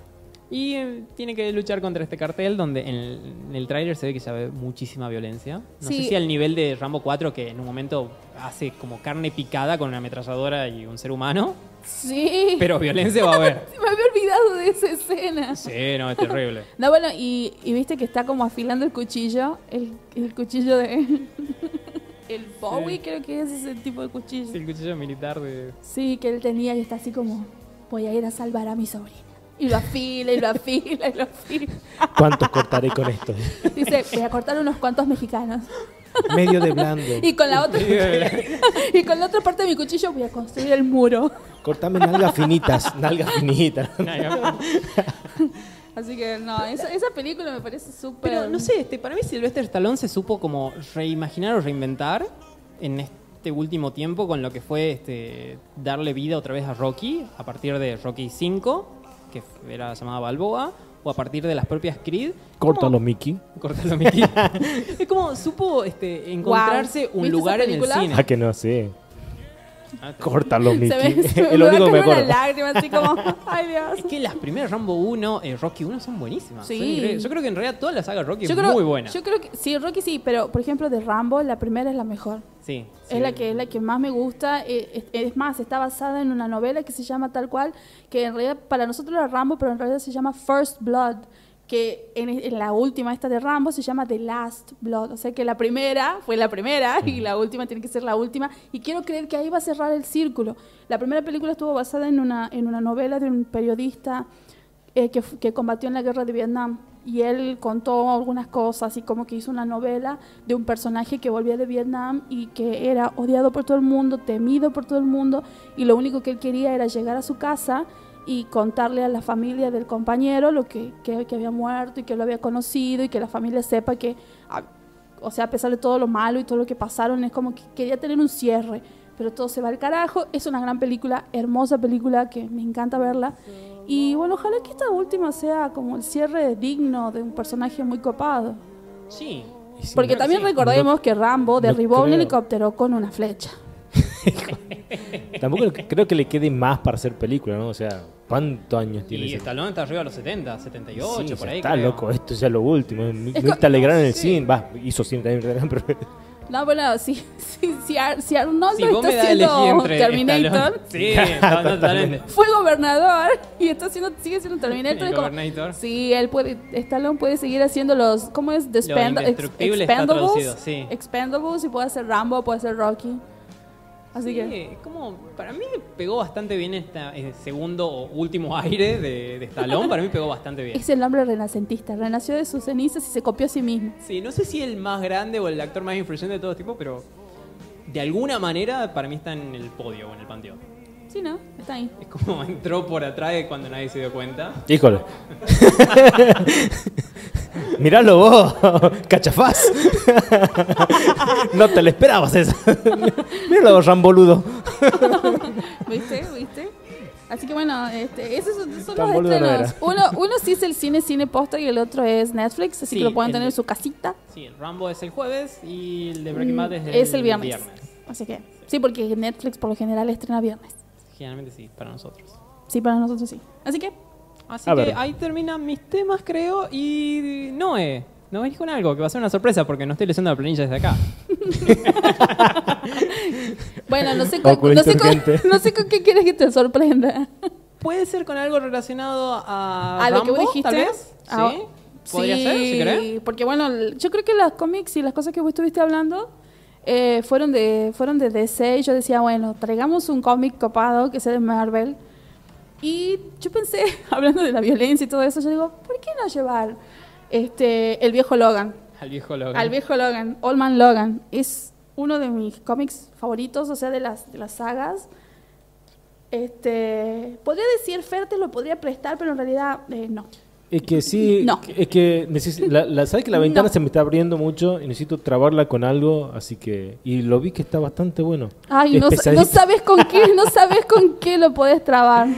Y eh, tiene que luchar contra este cartel donde en el, en el tráiler se ve que ya ve muchísima violencia. No Sí. sé si al nivel de Rambo 4 que en un momento hace como carne picada con una ametralladora y un ser humano. Sí. Pero violencia va a haber. Me había olvidado de esa escena. Sí, no, es terrible. No, bueno, y, y viste que está como afilando el cuchillo, el, el cuchillo de... el Bowie creo que es ese tipo de cuchillo. Es el cuchillo militar de... Sí, que él tenía y está así como, voy a ir a salvar a mi sobrina. Y lo afila, y lo afila, y lo afila. ¿Cuántos cortaré con esto? Dice, voy a cortar unos cuantos mexicanos. Medio de blando. Y con la otra, y con la otra parte de mi cuchillo voy a construir el muro. Cortame nalgas finitas, nalgas finitas. Así que no, esa, esa película me parece súper... Pero no sé, este, para mí Sylvester Stallone se supo como reimaginar o reinventar en este último tiempo con lo que fue este, darle vida otra vez a Rocky a partir de Rocky 5, que era llamada Balboa, o a partir de las propias Creed. Córtalo, Mickey. Cortalo, Mickey. es como supo este, encontrarse Wow. un ¿Viste lugar en el cine. Ah, que no sé. Córtalo, Se Mickey. es lo único que me acuerdo. lágrima, así como, ay Dios. Es que las primeras Rambo 1, eh, Rocky 1 son buenísimas. Sí. son increíbles. Yo creo que en realidad toda la saga Rocky Yo es creo, muy buena. Yo creo que sí, Rocky sí, pero por ejemplo de Rambo, la primera es la mejor. Sí, Es sí. la que es la que más me gusta. eh, Es, es más, está basada en una novela que se llama tal cual, que en realidad para nosotros era Rambo, pero en realidad se llama First Blood, que en, en la última esta de Rambo se llama The Last Blood. O sea que la primera fue la primera y la última tiene que ser la última. Y quiero creer que ahí va a cerrar el círculo. La primera película estuvo basada en una, en una novela de un periodista eh, que, que combatió en la guerra de Vietnam. Y él contó algunas cosas y como que hizo una novela de un personaje que volvía de Vietnam y que era odiado por todo el mundo, temido por todo el mundo. Y lo único que él quería era llegar a su casa y contarle a la familia del compañero lo que, que, que había muerto y que lo había conocido y que la familia sepa que, a- o sea, a pesar de todo lo malo y todo lo que pasaron, es como que quería tener un cierre. Pero todo se va al carajo. Es una gran película, hermosa película que me encanta verla. Y bueno, ojalá que esta última sea como el cierre digno de un personaje muy copado. Sí. Porque también sí. recordemos que Rambo derribó un creo. helicóptero con una flecha. Tampoco creo que le quede más para hacer película, ¿no? O sea, ¿cuántos años tiene Y ese Stallone está arriba de los 70, 78, Sí, por ahí. está creo. loco, esto ya es lo último. Mirta Legrand en el sí. cine, va, hizo cine también, pero No, bueno, si, si, si, Ar- si Arnoldo Si está haciendo Terminator, Stallone- Sí, no, fue gobernador y está haciendo, sigue siendo Terminator. Como-. Sí, él puede, Stallone puede seguir haciendo los, ¿cómo es? The Spend- Expendables. sí. Expendables y puede ser Rambo, puede ser Rocky. Así Sí, que, como para mí pegó bastante bien este segundo o último aire de, de Stallone, para mí pegó bastante bien. es el hombre renacentista, renació de sus cenizas y se copió a sí mismo. Sí, no sé si el más grande o el actor más influyente de todo tipo, pero de alguna manera para mí está en el podio o en el panteón. Sí, ¿no? Está ahí. Es como entró por atrás cuando nadie se dio cuenta. Híjole. Miralo vos, cachafaz. no te lo esperabas eso. Míralo vos, ramboludo. ¿Viste? ¿Viste? Así que bueno, este, esos son, los no estrenos. Uno, uno sí es el cine, cine posta y el otro es Netflix, así Sí, que lo pueden tener en su casita. Sí, el Rambo es el jueves y el de Breaking Mm, Bad es el, es el viernes. Así que, sí, porque Netflix por lo general estrena viernes. Generalmente sí, para nosotros. Sí, para nosotros sí. Así que, Así A que ver. ahí terminan mis temas, creo. Y Noé, nos venís con algo que va a ser una sorpresa porque no estoy leyendo la planilla desde acá. bueno, no sé, con, no, sé con, no sé con qué quieres que te sorprenda. Puede ser con algo relacionado a, ¿A lo que Rambo, vos dijiste? tal vez. Ah, sí. Podría sí, ser, si querés. porque bueno, yo creo que los cómics y las cosas que vos estuviste hablando eh, fueron de fueron de DC. y Yo decía, bueno, traigamos un cómic copado que sea de Marvel. Y yo pensé, hablando de la violencia y todo eso, yo digo, ¿por qué no llevar este el viejo Logan? Al viejo Logan. Al viejo Logan, Old Man Logan. Es uno de mis cómics favoritos, o sea, de las, de las sagas. Este, podría decir, Fer te lo podría prestar, pero en realidad eh, no. Es que sí, No. es que la, la- sabes que la ventana No. se me está abriendo mucho y necesito trabarla con algo, así que y lo vi que está bastante bueno. Ay, no, sabes con qué, no sabes con qué lo podés trabar.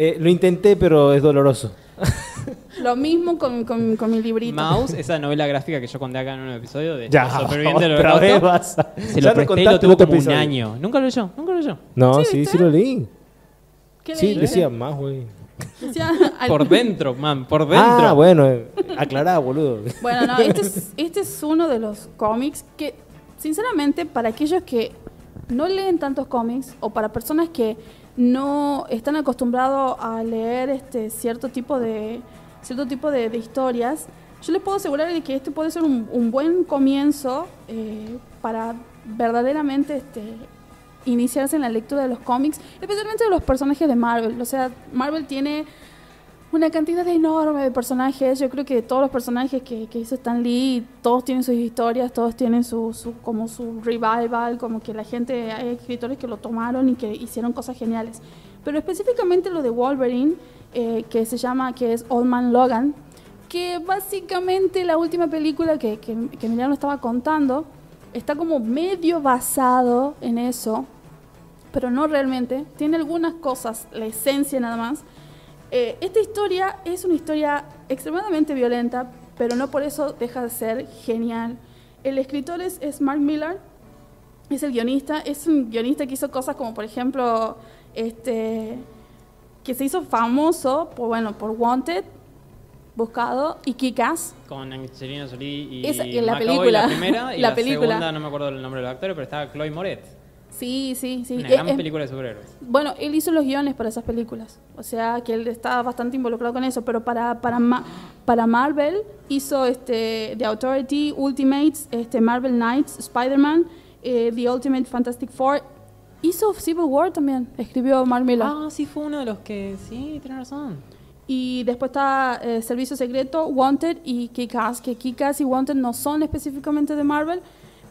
Eh, lo intenté, pero es doloroso. Lo mismo con, con, con mi librito. Mouse, esa novela gráfica que yo conté acá en un episodio de Ya, del otra vez Holocausto, vas a- Se lo presté y lo tuvo como un año. Nunca lo leyó, nunca lo leyó. No, ¿Sí, sí, lo leí. ¿Qué Sí, leíste? decía más, güey. Al- Por dentro, man, por dentro. Ah, bueno, eh, aclará, boludo. Bueno, no, este es, este es uno de los cómics que, sinceramente, para aquellos que no leen tantos cómics o para personas que no están acostumbrados a leer este cierto tipo de cierto tipo de, de historias, yo les puedo asegurar de que este puede ser un, un buen comienzo eh, para verdaderamente este, iniciarse en la lectura de los cómics, especialmente de los personajes de Marvel. O sea, Marvel tiene una cantidad enorme de personajes. Yo creo que todos los personajes que, que hizo Stan Lee, todos tienen sus historias, todos tienen su, su- como su revival, como que la gente, hay escritores que lo tomaron y que hicieron cosas geniales. Pero específicamente lo de Wolverine, eh, que se llama, que es Old Man Logan, que básicamente la última película que, que, que Emiliano estaba contando, está como medio basado en eso, pero no realmente. Tiene algunas cosas, la esencia nada más. Eh, esta historia es una historia extremadamente violenta, pero no por eso deja de ser genial. El escritor es, es Mark Millar, es el guionista, es un guionista que hizo cosas como, por ejemplo, este, que se hizo famoso por, bueno, por Wanted, Buscado y Kick-Ass. Con Angelina Jolie y en la McAvoy, película. la primera, y La la, película. segunda, no me acuerdo el nombre del actor, pero estaba Chloe Moretz. Sí, sí, sí. Una Eh, gran es- película de superhéroes. Bueno, él hizo los guiones para esas películas, o sea que él está bastante involucrado con eso, pero para, para, Ma- para Marvel hizo este, The Authority, Ultimates, este, Marvel Knights, Spider-Man, eh, The Ultimate Fantastic Four, hizo Civil War también, escribió Mark Millar. Ah, sí, fue uno de los que. Sí, tienes razón. Y después está eh, Servicio Secreto, Wanted y Kick-Ass, que Kick-Ass y Wanted no son específicamente de Marvel,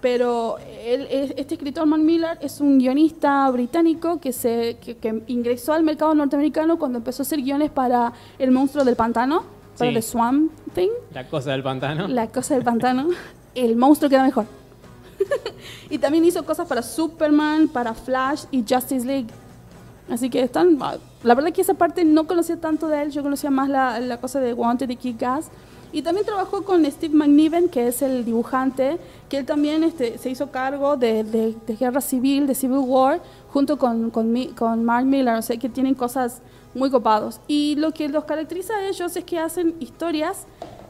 pero él, es- este escritor, Mark Millar, es un guionista británico que, se, que, que ingresó al mercado norteamericano cuando empezó a hacer guiones para El Monstruo del Pantano, para Sí. The Swamp Thing, La cosa del pantano. La Cosa del Pantano. El monstruo queda mejor. y también hizo cosas para Superman, para Flash y Justice League. Así que están. La verdad que esa parte no conocía tanto de él, yo conocía más la, la cosa de Wanted y Kick-Ass. Y también trabajó con Steve McNiven, que es el dibujante, que él también este, se hizo cargo de, de- de Guerra Civil, de Civil War, junto con, con, Mi- con Mark Millar, o sea que tienen cosas muy copados. Y lo que los caracteriza a ellos es que hacen historias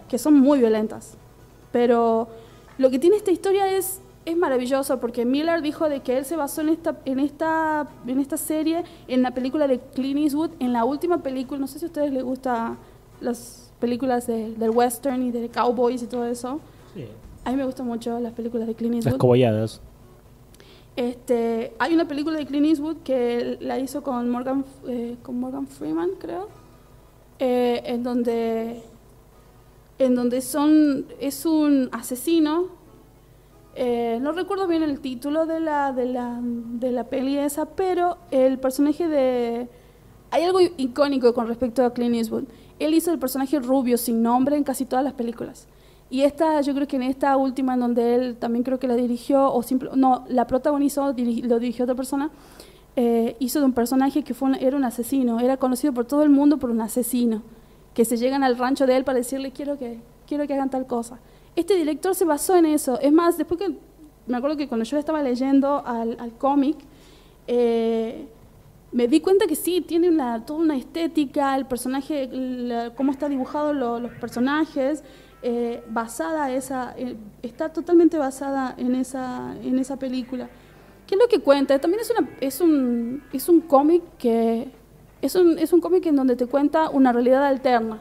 que son muy violentas. Pero lo que tiene esta historia es, es maravilloso porque Miller dijo de que él se basó en esta, en, esta, en esta serie, en la película de Clint Eastwood, en la última película, no sé si a ustedes les gustan las películas de- del western y de cowboys y todo eso. A mí me gustan mucho las películas de Clint Las Eastwood. coballadas. Este, hay una película de Clint Eastwood que la hizo con Morgan, eh, con Morgan Freeman, creo, eh, en donde, en donde son, es un asesino. Eh, no recuerdo bien el título de la, de la, de la peli esa, pero el personaje de... Hay algo icónico con respecto a Clint Eastwood. Él hizo el personaje rubio sin nombre en casi todas las películas. Y esta, yo creo que en esta última, en donde él también creo que la dirigió, o simple, no, la protagonizó, lo dirigió otra persona, eh, hizo de un personaje que fue era un asesino, era conocido por todo el mundo por un asesino, que se llegan al rancho de él para decirle quiero que, quiero que hagan tal cosa. Este director se basó en eso. Es más, después que, me acuerdo que cuando yo estaba leyendo al, al cómic, eh, me di cuenta que sí, tiene una, toda una estética, el personaje, cómo está dibujado lo- los personajes, eh, basada esa, eh, está totalmente basada en esa, en esa película. ¿Qué es lo que cuenta? También es, una, es un, es un cómic que es un, es un cómic en donde te cuenta una realidad alterna.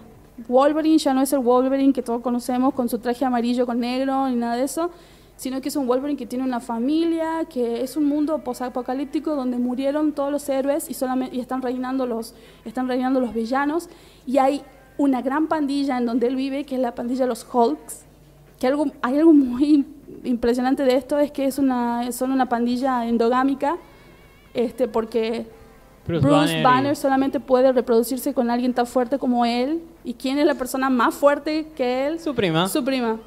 Wolverine ya no es el Wolverine que todos conocemos con su traje amarillo con negro ni nada de eso, sino que es un Wolverine que tiene una familia, que es un mundo posapocalíptico donde murieron todos los héroes y solamente están reinando los están reinando los villanos y hay una gran pandilla en donde él vive que es la pandilla de los Hulks. Que algo hay algo muy impresionante de esto es que es una son una pandilla endogámica este porque Bruce, Banner, solamente puede reproducirse con alguien tan fuerte como él. ¿Y quién es la persona más fuerte que él? Su prima. Su prima.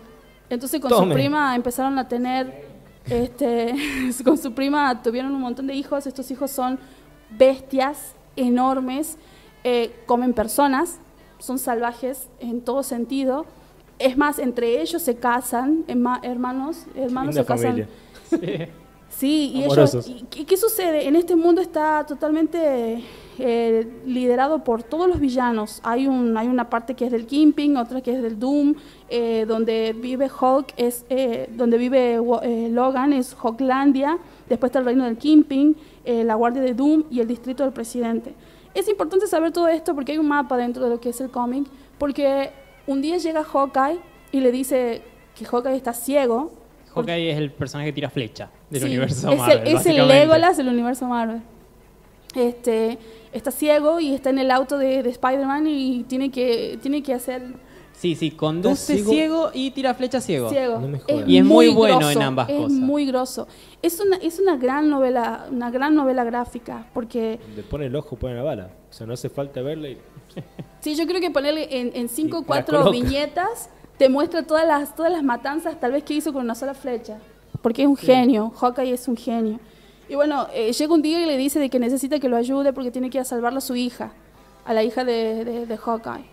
Entonces con su prima empezaron a tener, este, con su prima tuvieron un montón de hijos. Estos hijos son bestias enormes, eh, comen personas, son salvajes en todo sentido. Es más, entre ellos se casan, hermanos, hermanos se casan. Sí, y ellos, y, ¿qué sucede? En este mundo está totalmente eh, liderado por todos los villanos. Hay, un, hay una parte que es del Kimping, otra que es del Doom, eh, donde vive Hulk, es, eh, donde vive Logan, es Hulklandia, después está el reino del Kimping, la guardia de Doom y el distrito del presidente. Es importante saber todo esto porque hay un mapa dentro de lo que es el cómic, porque un día llega Hawkeye y le dice que Hawkeye está ciego, Hawkeye es el personaje que tira flecha del universo Marvel. es el Legolas del universo Marvel. Este, está ciego y está en el auto de, Spider-Man y tiene que, tiene que hacer... Sí, sí, conduce ciego? y tira flecha ciego. ciego. y es muy, bueno en ambas cosas. Es muy grosso. Es una, es una gran novela, una gran novela gráfica, porque... Le pone el ojo, pone la bala. O sea, no hace falta verla y... Sí, yo creo que ponerle en, en cinco o cuatro viñetas te muestra todas las, todas las matanzas tal vez que hizo con una sola flecha, porque es un genio, Hawkeye es un genio. Y bueno, eh, llega un día y le dice de que necesita que lo ayude porque tiene que ir a salvarle a su hija, a la hija de, de, Hawkeye.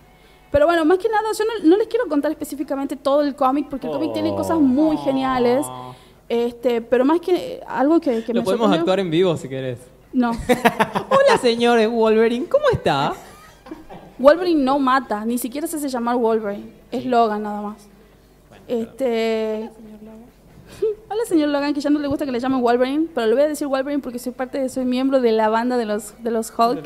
Pero bueno, más que nada, yo no, les quiero contar específicamente todo el cómic, porque el cómic tiene cosas muy geniales. Este, pero más que algo que, que Lo podemos actuar en vivo si querés. No. Hola, señores Wolverine, ¿cómo está? Wolverine no mata, ni siquiera se hace llamar Wolverine. Es Logan nada más. este. Hola, señor Logan, que ya no le gusta que le llamen Wolverine, pero le voy a decir Wolverine porque soy parte, soy miembro de la banda de los, de los Hulk.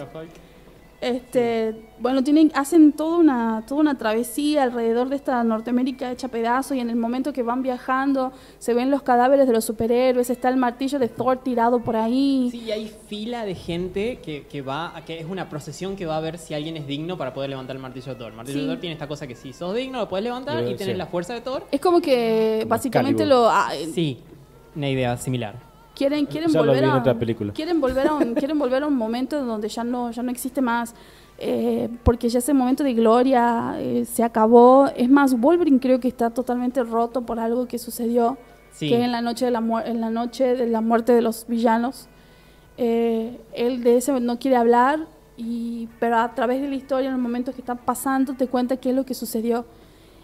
Este, bueno, tienen, hacen toda una, toda una travesía alrededor de esta Norteamérica hecha pedazos y en el momento que van viajando se ven los cadáveres de los superhéroes, está el martillo de Thor tirado por ahí. Sí, y hay fila de gente que, que va, que es una procesión que va a ver si alguien es digno para poder levantar el martillo de Thor. El martillo de Thor tiene esta cosa que si sos digno lo puedes levantar y tienes la fuerza de Thor. Es como que básicamente lo... Ah, sí, una idea similar. Quieren, quieren volver a quieren volver a un, quieren volver a un momento donde ya no ya no existe más eh, porque ya ese momento de gloria eh, se acabó. Es más Wolverine creo que está totalmente roto por algo que sucedió que en la noche de la en la noche de la muerte de los villanos. Eh, él de ese no quiere hablar y pero a través de la historia en los momentos que están pasando te cuenta qué es lo que sucedió.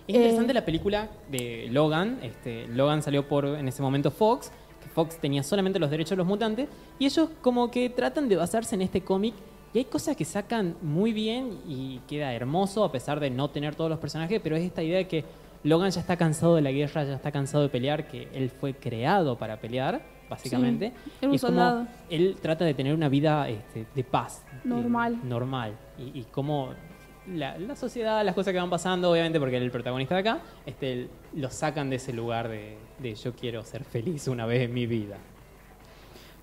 Es interesante la película de Logan este Logan salió por en ese momento Fox Fox tenía solamente los derechos de los mutantes, y ellos como que tratan de basarse en este cómic, y hay cosas que sacan muy bien y queda hermoso a pesar de no tener todos los personajes, pero es esta idea de que Logan ya está cansado de la guerra, ya está cansado de pelear, que él fue creado para pelear, básicamente. Sí, y como él trata de tener una vida este, de paz. Normal. normal. Y, y como la, sociedad, las cosas que van pasando, obviamente porque él es el protagonista de acá, este, lo sacan de ese lugar de, yo quiero ser feliz una vez en mi vida.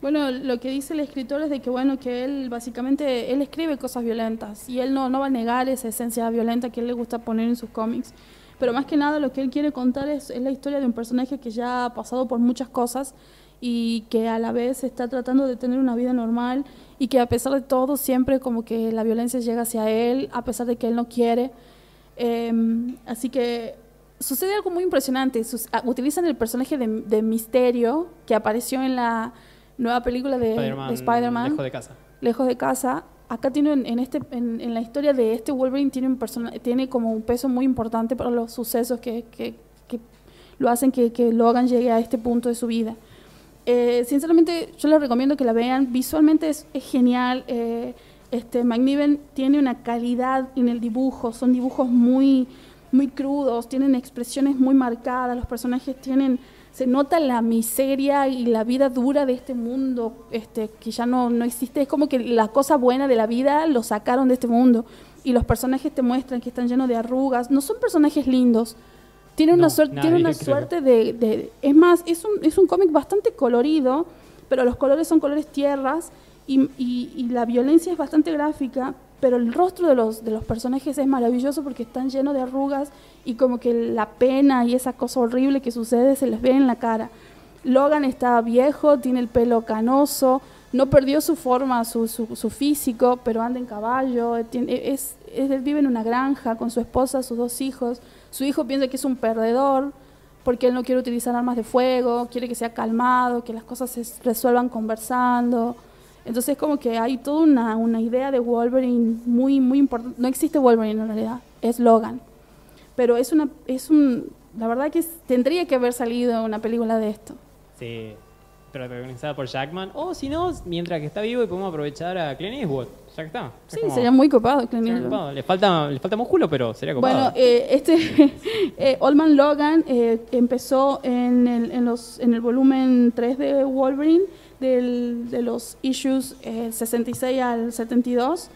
Bueno, lo que dice el escritor es de que bueno que él básicamente él escribe cosas violentas y él no, no va a negar esa esencia violenta que él le gusta poner en sus cómics, pero más que nada lo que él quiere contar es, es la historia de un personaje que ya ha pasado por muchas cosas y que a la vez está tratando de tener una vida normal y que a pesar de todo siempre como que la violencia llega hacia él, a pesar de que él no quiere. Em, así que sucede algo muy impresionante. Ah, utilizan el personaje de, Misterio que apareció en la nueva película de Spider-Man. lejos de casa. Lejos de casa. Acá tiene en, este, en, la historia de este Wolverine tiene, un tiene como un peso muy importante para los sucesos que, que, que lo hacen que, que Logan llegue a este punto de su vida. Eh, sinceramente, yo les recomiendo que la vean. Visualmente es, genial. Eh, este, McNiven tiene una calidad en el dibujo. Son dibujos muy, muy crudos, tienen expresiones muy marcadas. Los personajes tienen, se nota la miseria y la vida dura de este mundo este, que ya no, no existe. Es como que la cosa buena de la vida lo sacaron de este mundo. Y los personajes te muestran que están llenos de arrugas. No son personajes lindos. Tiene una, No, suerte, tiene una suerte de, de- Es más, es un, es un cómic bastante colorido, pero los colores son colores tierras y, y- y la violencia es bastante gráfica, pero el rostro de los, de los personajes es maravilloso porque están llenos de arrugas y como que la pena y esa cosa horrible que sucede se les ve en la cara. Logan está viejo, tiene el pelo canoso, no perdió su forma, su, su- físico, pero anda en caballo, es, es- él vive en una granja con su esposa, sus dos hijos. Su hijo piensa que es un perdedor porque él no quiere utilizar armas de fuego, quiere que sea calmado, que las cosas se resuelvan conversando. Entonces como que hay toda una, una idea de Wolverine muy, muy importante. No existe Wolverine en realidad, es Logan. Pero es una, es un, la verdad que es- tendría que haber salido una película de esto. Sí, protagonizada por Jackman. O si no, mientras que está vivo y podemos aprovechar a Clint Eastwood. Ya que está. Es Sí, como- sería muy copado. Clint Eastwood. copado. Le falta, le falta músculo, pero sería copado. Bueno, eh, este eh, Old Man Logan eh, empezó en el, en, los, en el volumen 3 de Wolverine, de los issues eh, 66 al 72.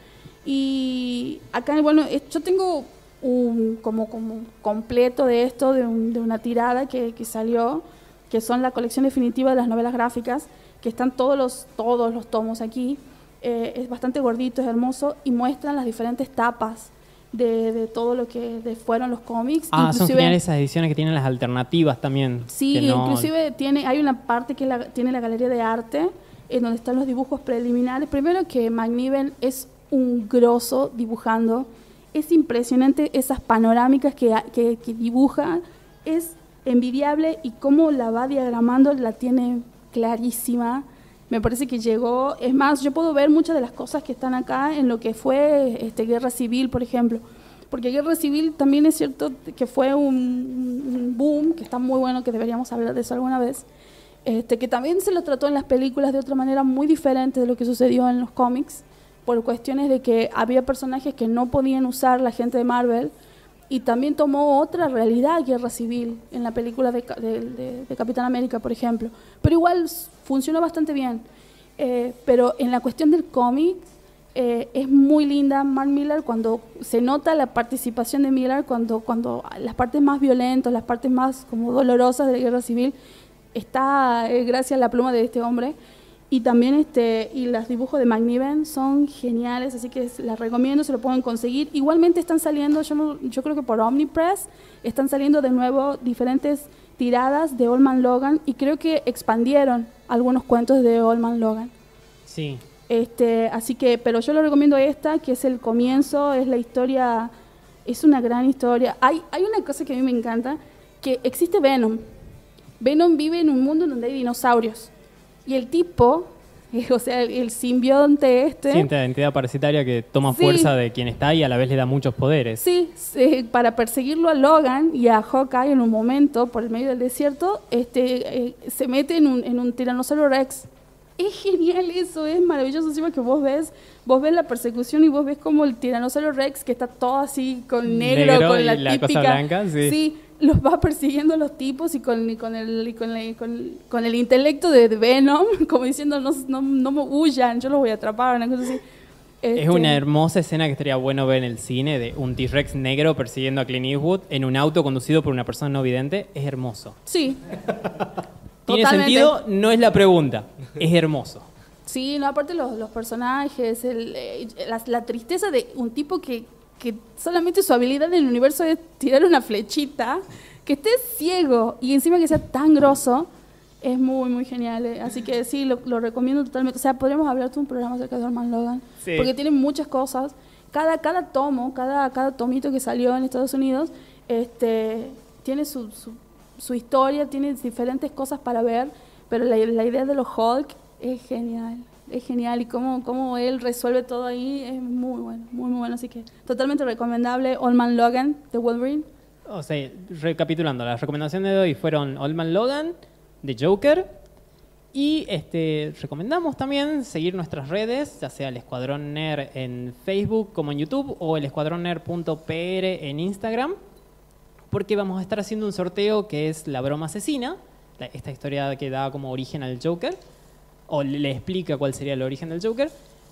Y acá, bueno, eh, yo tengo un como, como completo de esto, de una tirada que, que salió, que son la colección definitiva de las novelas gráficas, que están todos los, todos los tomos aquí. Eh, es bastante gordito, es hermoso, y muestran las diferentes tapas de, de todo lo que de- fueron los cómics. ah, son geniales esas ediciones que tienen las alternativas también. Sí, no- inclusive tiene, hay una parte que la- tiene la galería de arte, en donde están los dibujos preliminares. Primero que McNiven es un grosso dibujando. Es impresionante esas panorámicas que, que, que dibuja. Es envidiable y cómo la va diagramando la tiene clarísima. Me parece que llegó, es más, yo puedo ver muchas de las cosas que están acá en lo que fue este, Guerra Civil, por ejemplo. Porque Guerra Civil también es cierto que fue un, un boom, que está muy bueno, que deberíamos hablar de eso alguna vez, este, que también se lo trató en las películas de otra manera muy diferente de lo que sucedió en los cómics, por cuestiones de que había personajes que no podían usar la gente de Marvel, y también tomó otra realidad Guerra Civil en la película de, de- de- de Capitán América, por ejemplo. Pero igual funcionó bastante bien. Eh, pero en la cuestión del cómic, eh, es muy linda Mark Miller cuando se nota la participación de Miller cuando, cuando las partes más violentas, las partes más como dolorosas de la guerra civil, está eh, gracias a la pluma de este hombre. Y también este y los dibujos de McNiven son geniales, así que las recomiendo, se lo pueden conseguir. Igualmente están saliendo, yo, no- yo creo que por Omnipress, están saliendo de nuevo diferentes tiradas de Old Man Logan y creo que expandieron algunos cuentos de Old Man Logan. Sí. Este, así que, pero yo le recomiendo esta, que es el comienzo, es la historia, es una gran historia. Hay, hay una cosa que a mí me encanta, que existe Venom. Venom vive en un mundo donde hay dinosaurios. Y el tipo, o sea, el simbionte este, Sí, esta entidad parasitaria que toma Sí. fuerza de quien está y a la vez le da muchos poderes. Sí, para perseguirlo a Logan y a Hawkeye en un momento por el medio del desierto, este, eh, se mete en un, en un tiranosaurio Rex. Es genial eso, es maravilloso encima que vos ves, vos ves la persecución y vos ves como el tiranosaurio Rex que está todo así con negro, Negro con la, y la cosa típica, blanca, sí. Los va persiguiendo los tipos y con, y con, el, y con, el, con, con el intelecto de Venom, como diciendo no, no, no me huyan, yo los voy a atrapar, una cosa así. Es Este, una hermosa escena que estaría bueno ver en el cine de un T-Rex negro persiguiendo a Clint Eastwood en un auto conducido por una persona no vidente. Es hermoso. Sí, ¿Tiene Totalmente. sentido? No es la pregunta. Es hermoso. Sí, no, aparte los, los personajes, el, eh, la, la tristeza de un tipo que, que solamente su habilidad en el universo es tirar una flechita, que esté ciego y encima que sea tan grosso, es muy, muy genial. eh. Así que sí, lo, lo recomiendo totalmente. O sea, podríamos hablar de un programa acerca de Norman Logan, Sí. porque tiene muchas cosas. Cada, cada tomo, cada, cada tomito que salió en Estados Unidos, este, tiene su, su, su historia, tiene diferentes cosas para ver, pero la, la idea de los Hulk es genial, es genial y cómo, cómo él resuelve todo ahí es muy bueno, muy, muy bueno. Así que totalmente recomendable Old Man Logan de Wolverine. O sea, recapitulando, las recomendaciones de hoy fueron Old Man Logan, de Joker. Y este, recomendamos también seguir nuestras redes, ya sea el Escuadrón Nerd en Facebook como en YouTube o el escuadronner.pr en Instagram, porque vamos a estar haciendo un sorteo que es la broma asesina, esta historia que da como origen al Joker, o le, explica cuál sería el origen del Joker.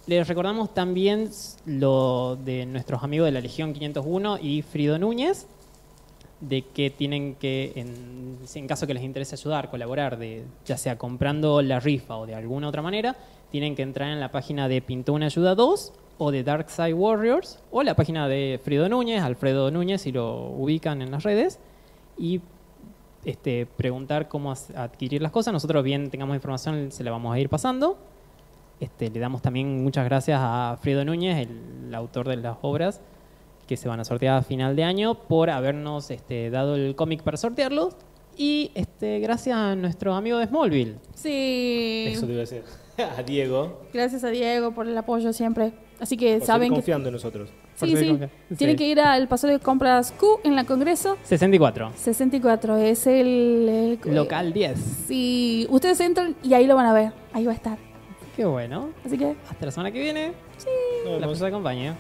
Les recordamos también lo de nuestros amigos de la Legión 501 y Frido Núñez, de que tienen que, en, caso que les interese ayudar, colaborar, ya sea comprando la rifa o de alguna otra manera, tienen que entrar en la página de Pintó una Ayuda 2 o de Dark Side Warriors o la página de Frido Núñez, Alfredo Núñez, si lo ubican en las redes, y este, preguntar cómo adquirir las cosas. Nosotros bien tengamos información, se la vamos a ir pasando. Este, le damos también muchas gracias a Frido Núñez, el, autor de las obras que se van a sortear a final de año, por habernos este, dado el cómic para sortearlos. Y este, gracias a nuestro amigo de Smallville. Sí. Eso te iba a decir. A Diego. Gracias a Diego por el apoyo siempre. Así que por saben seguir que confiando en nosotros. Sí, sí. tienen Sí. que ir al paso de compras Q en la Congreso 64. 64. Es el, el- Local 10. Sí, ustedes entran y ahí lo van a ver. Ahí va a estar. Qué bueno. Así que Hasta la semana que viene. Nos La fuerza acompaña.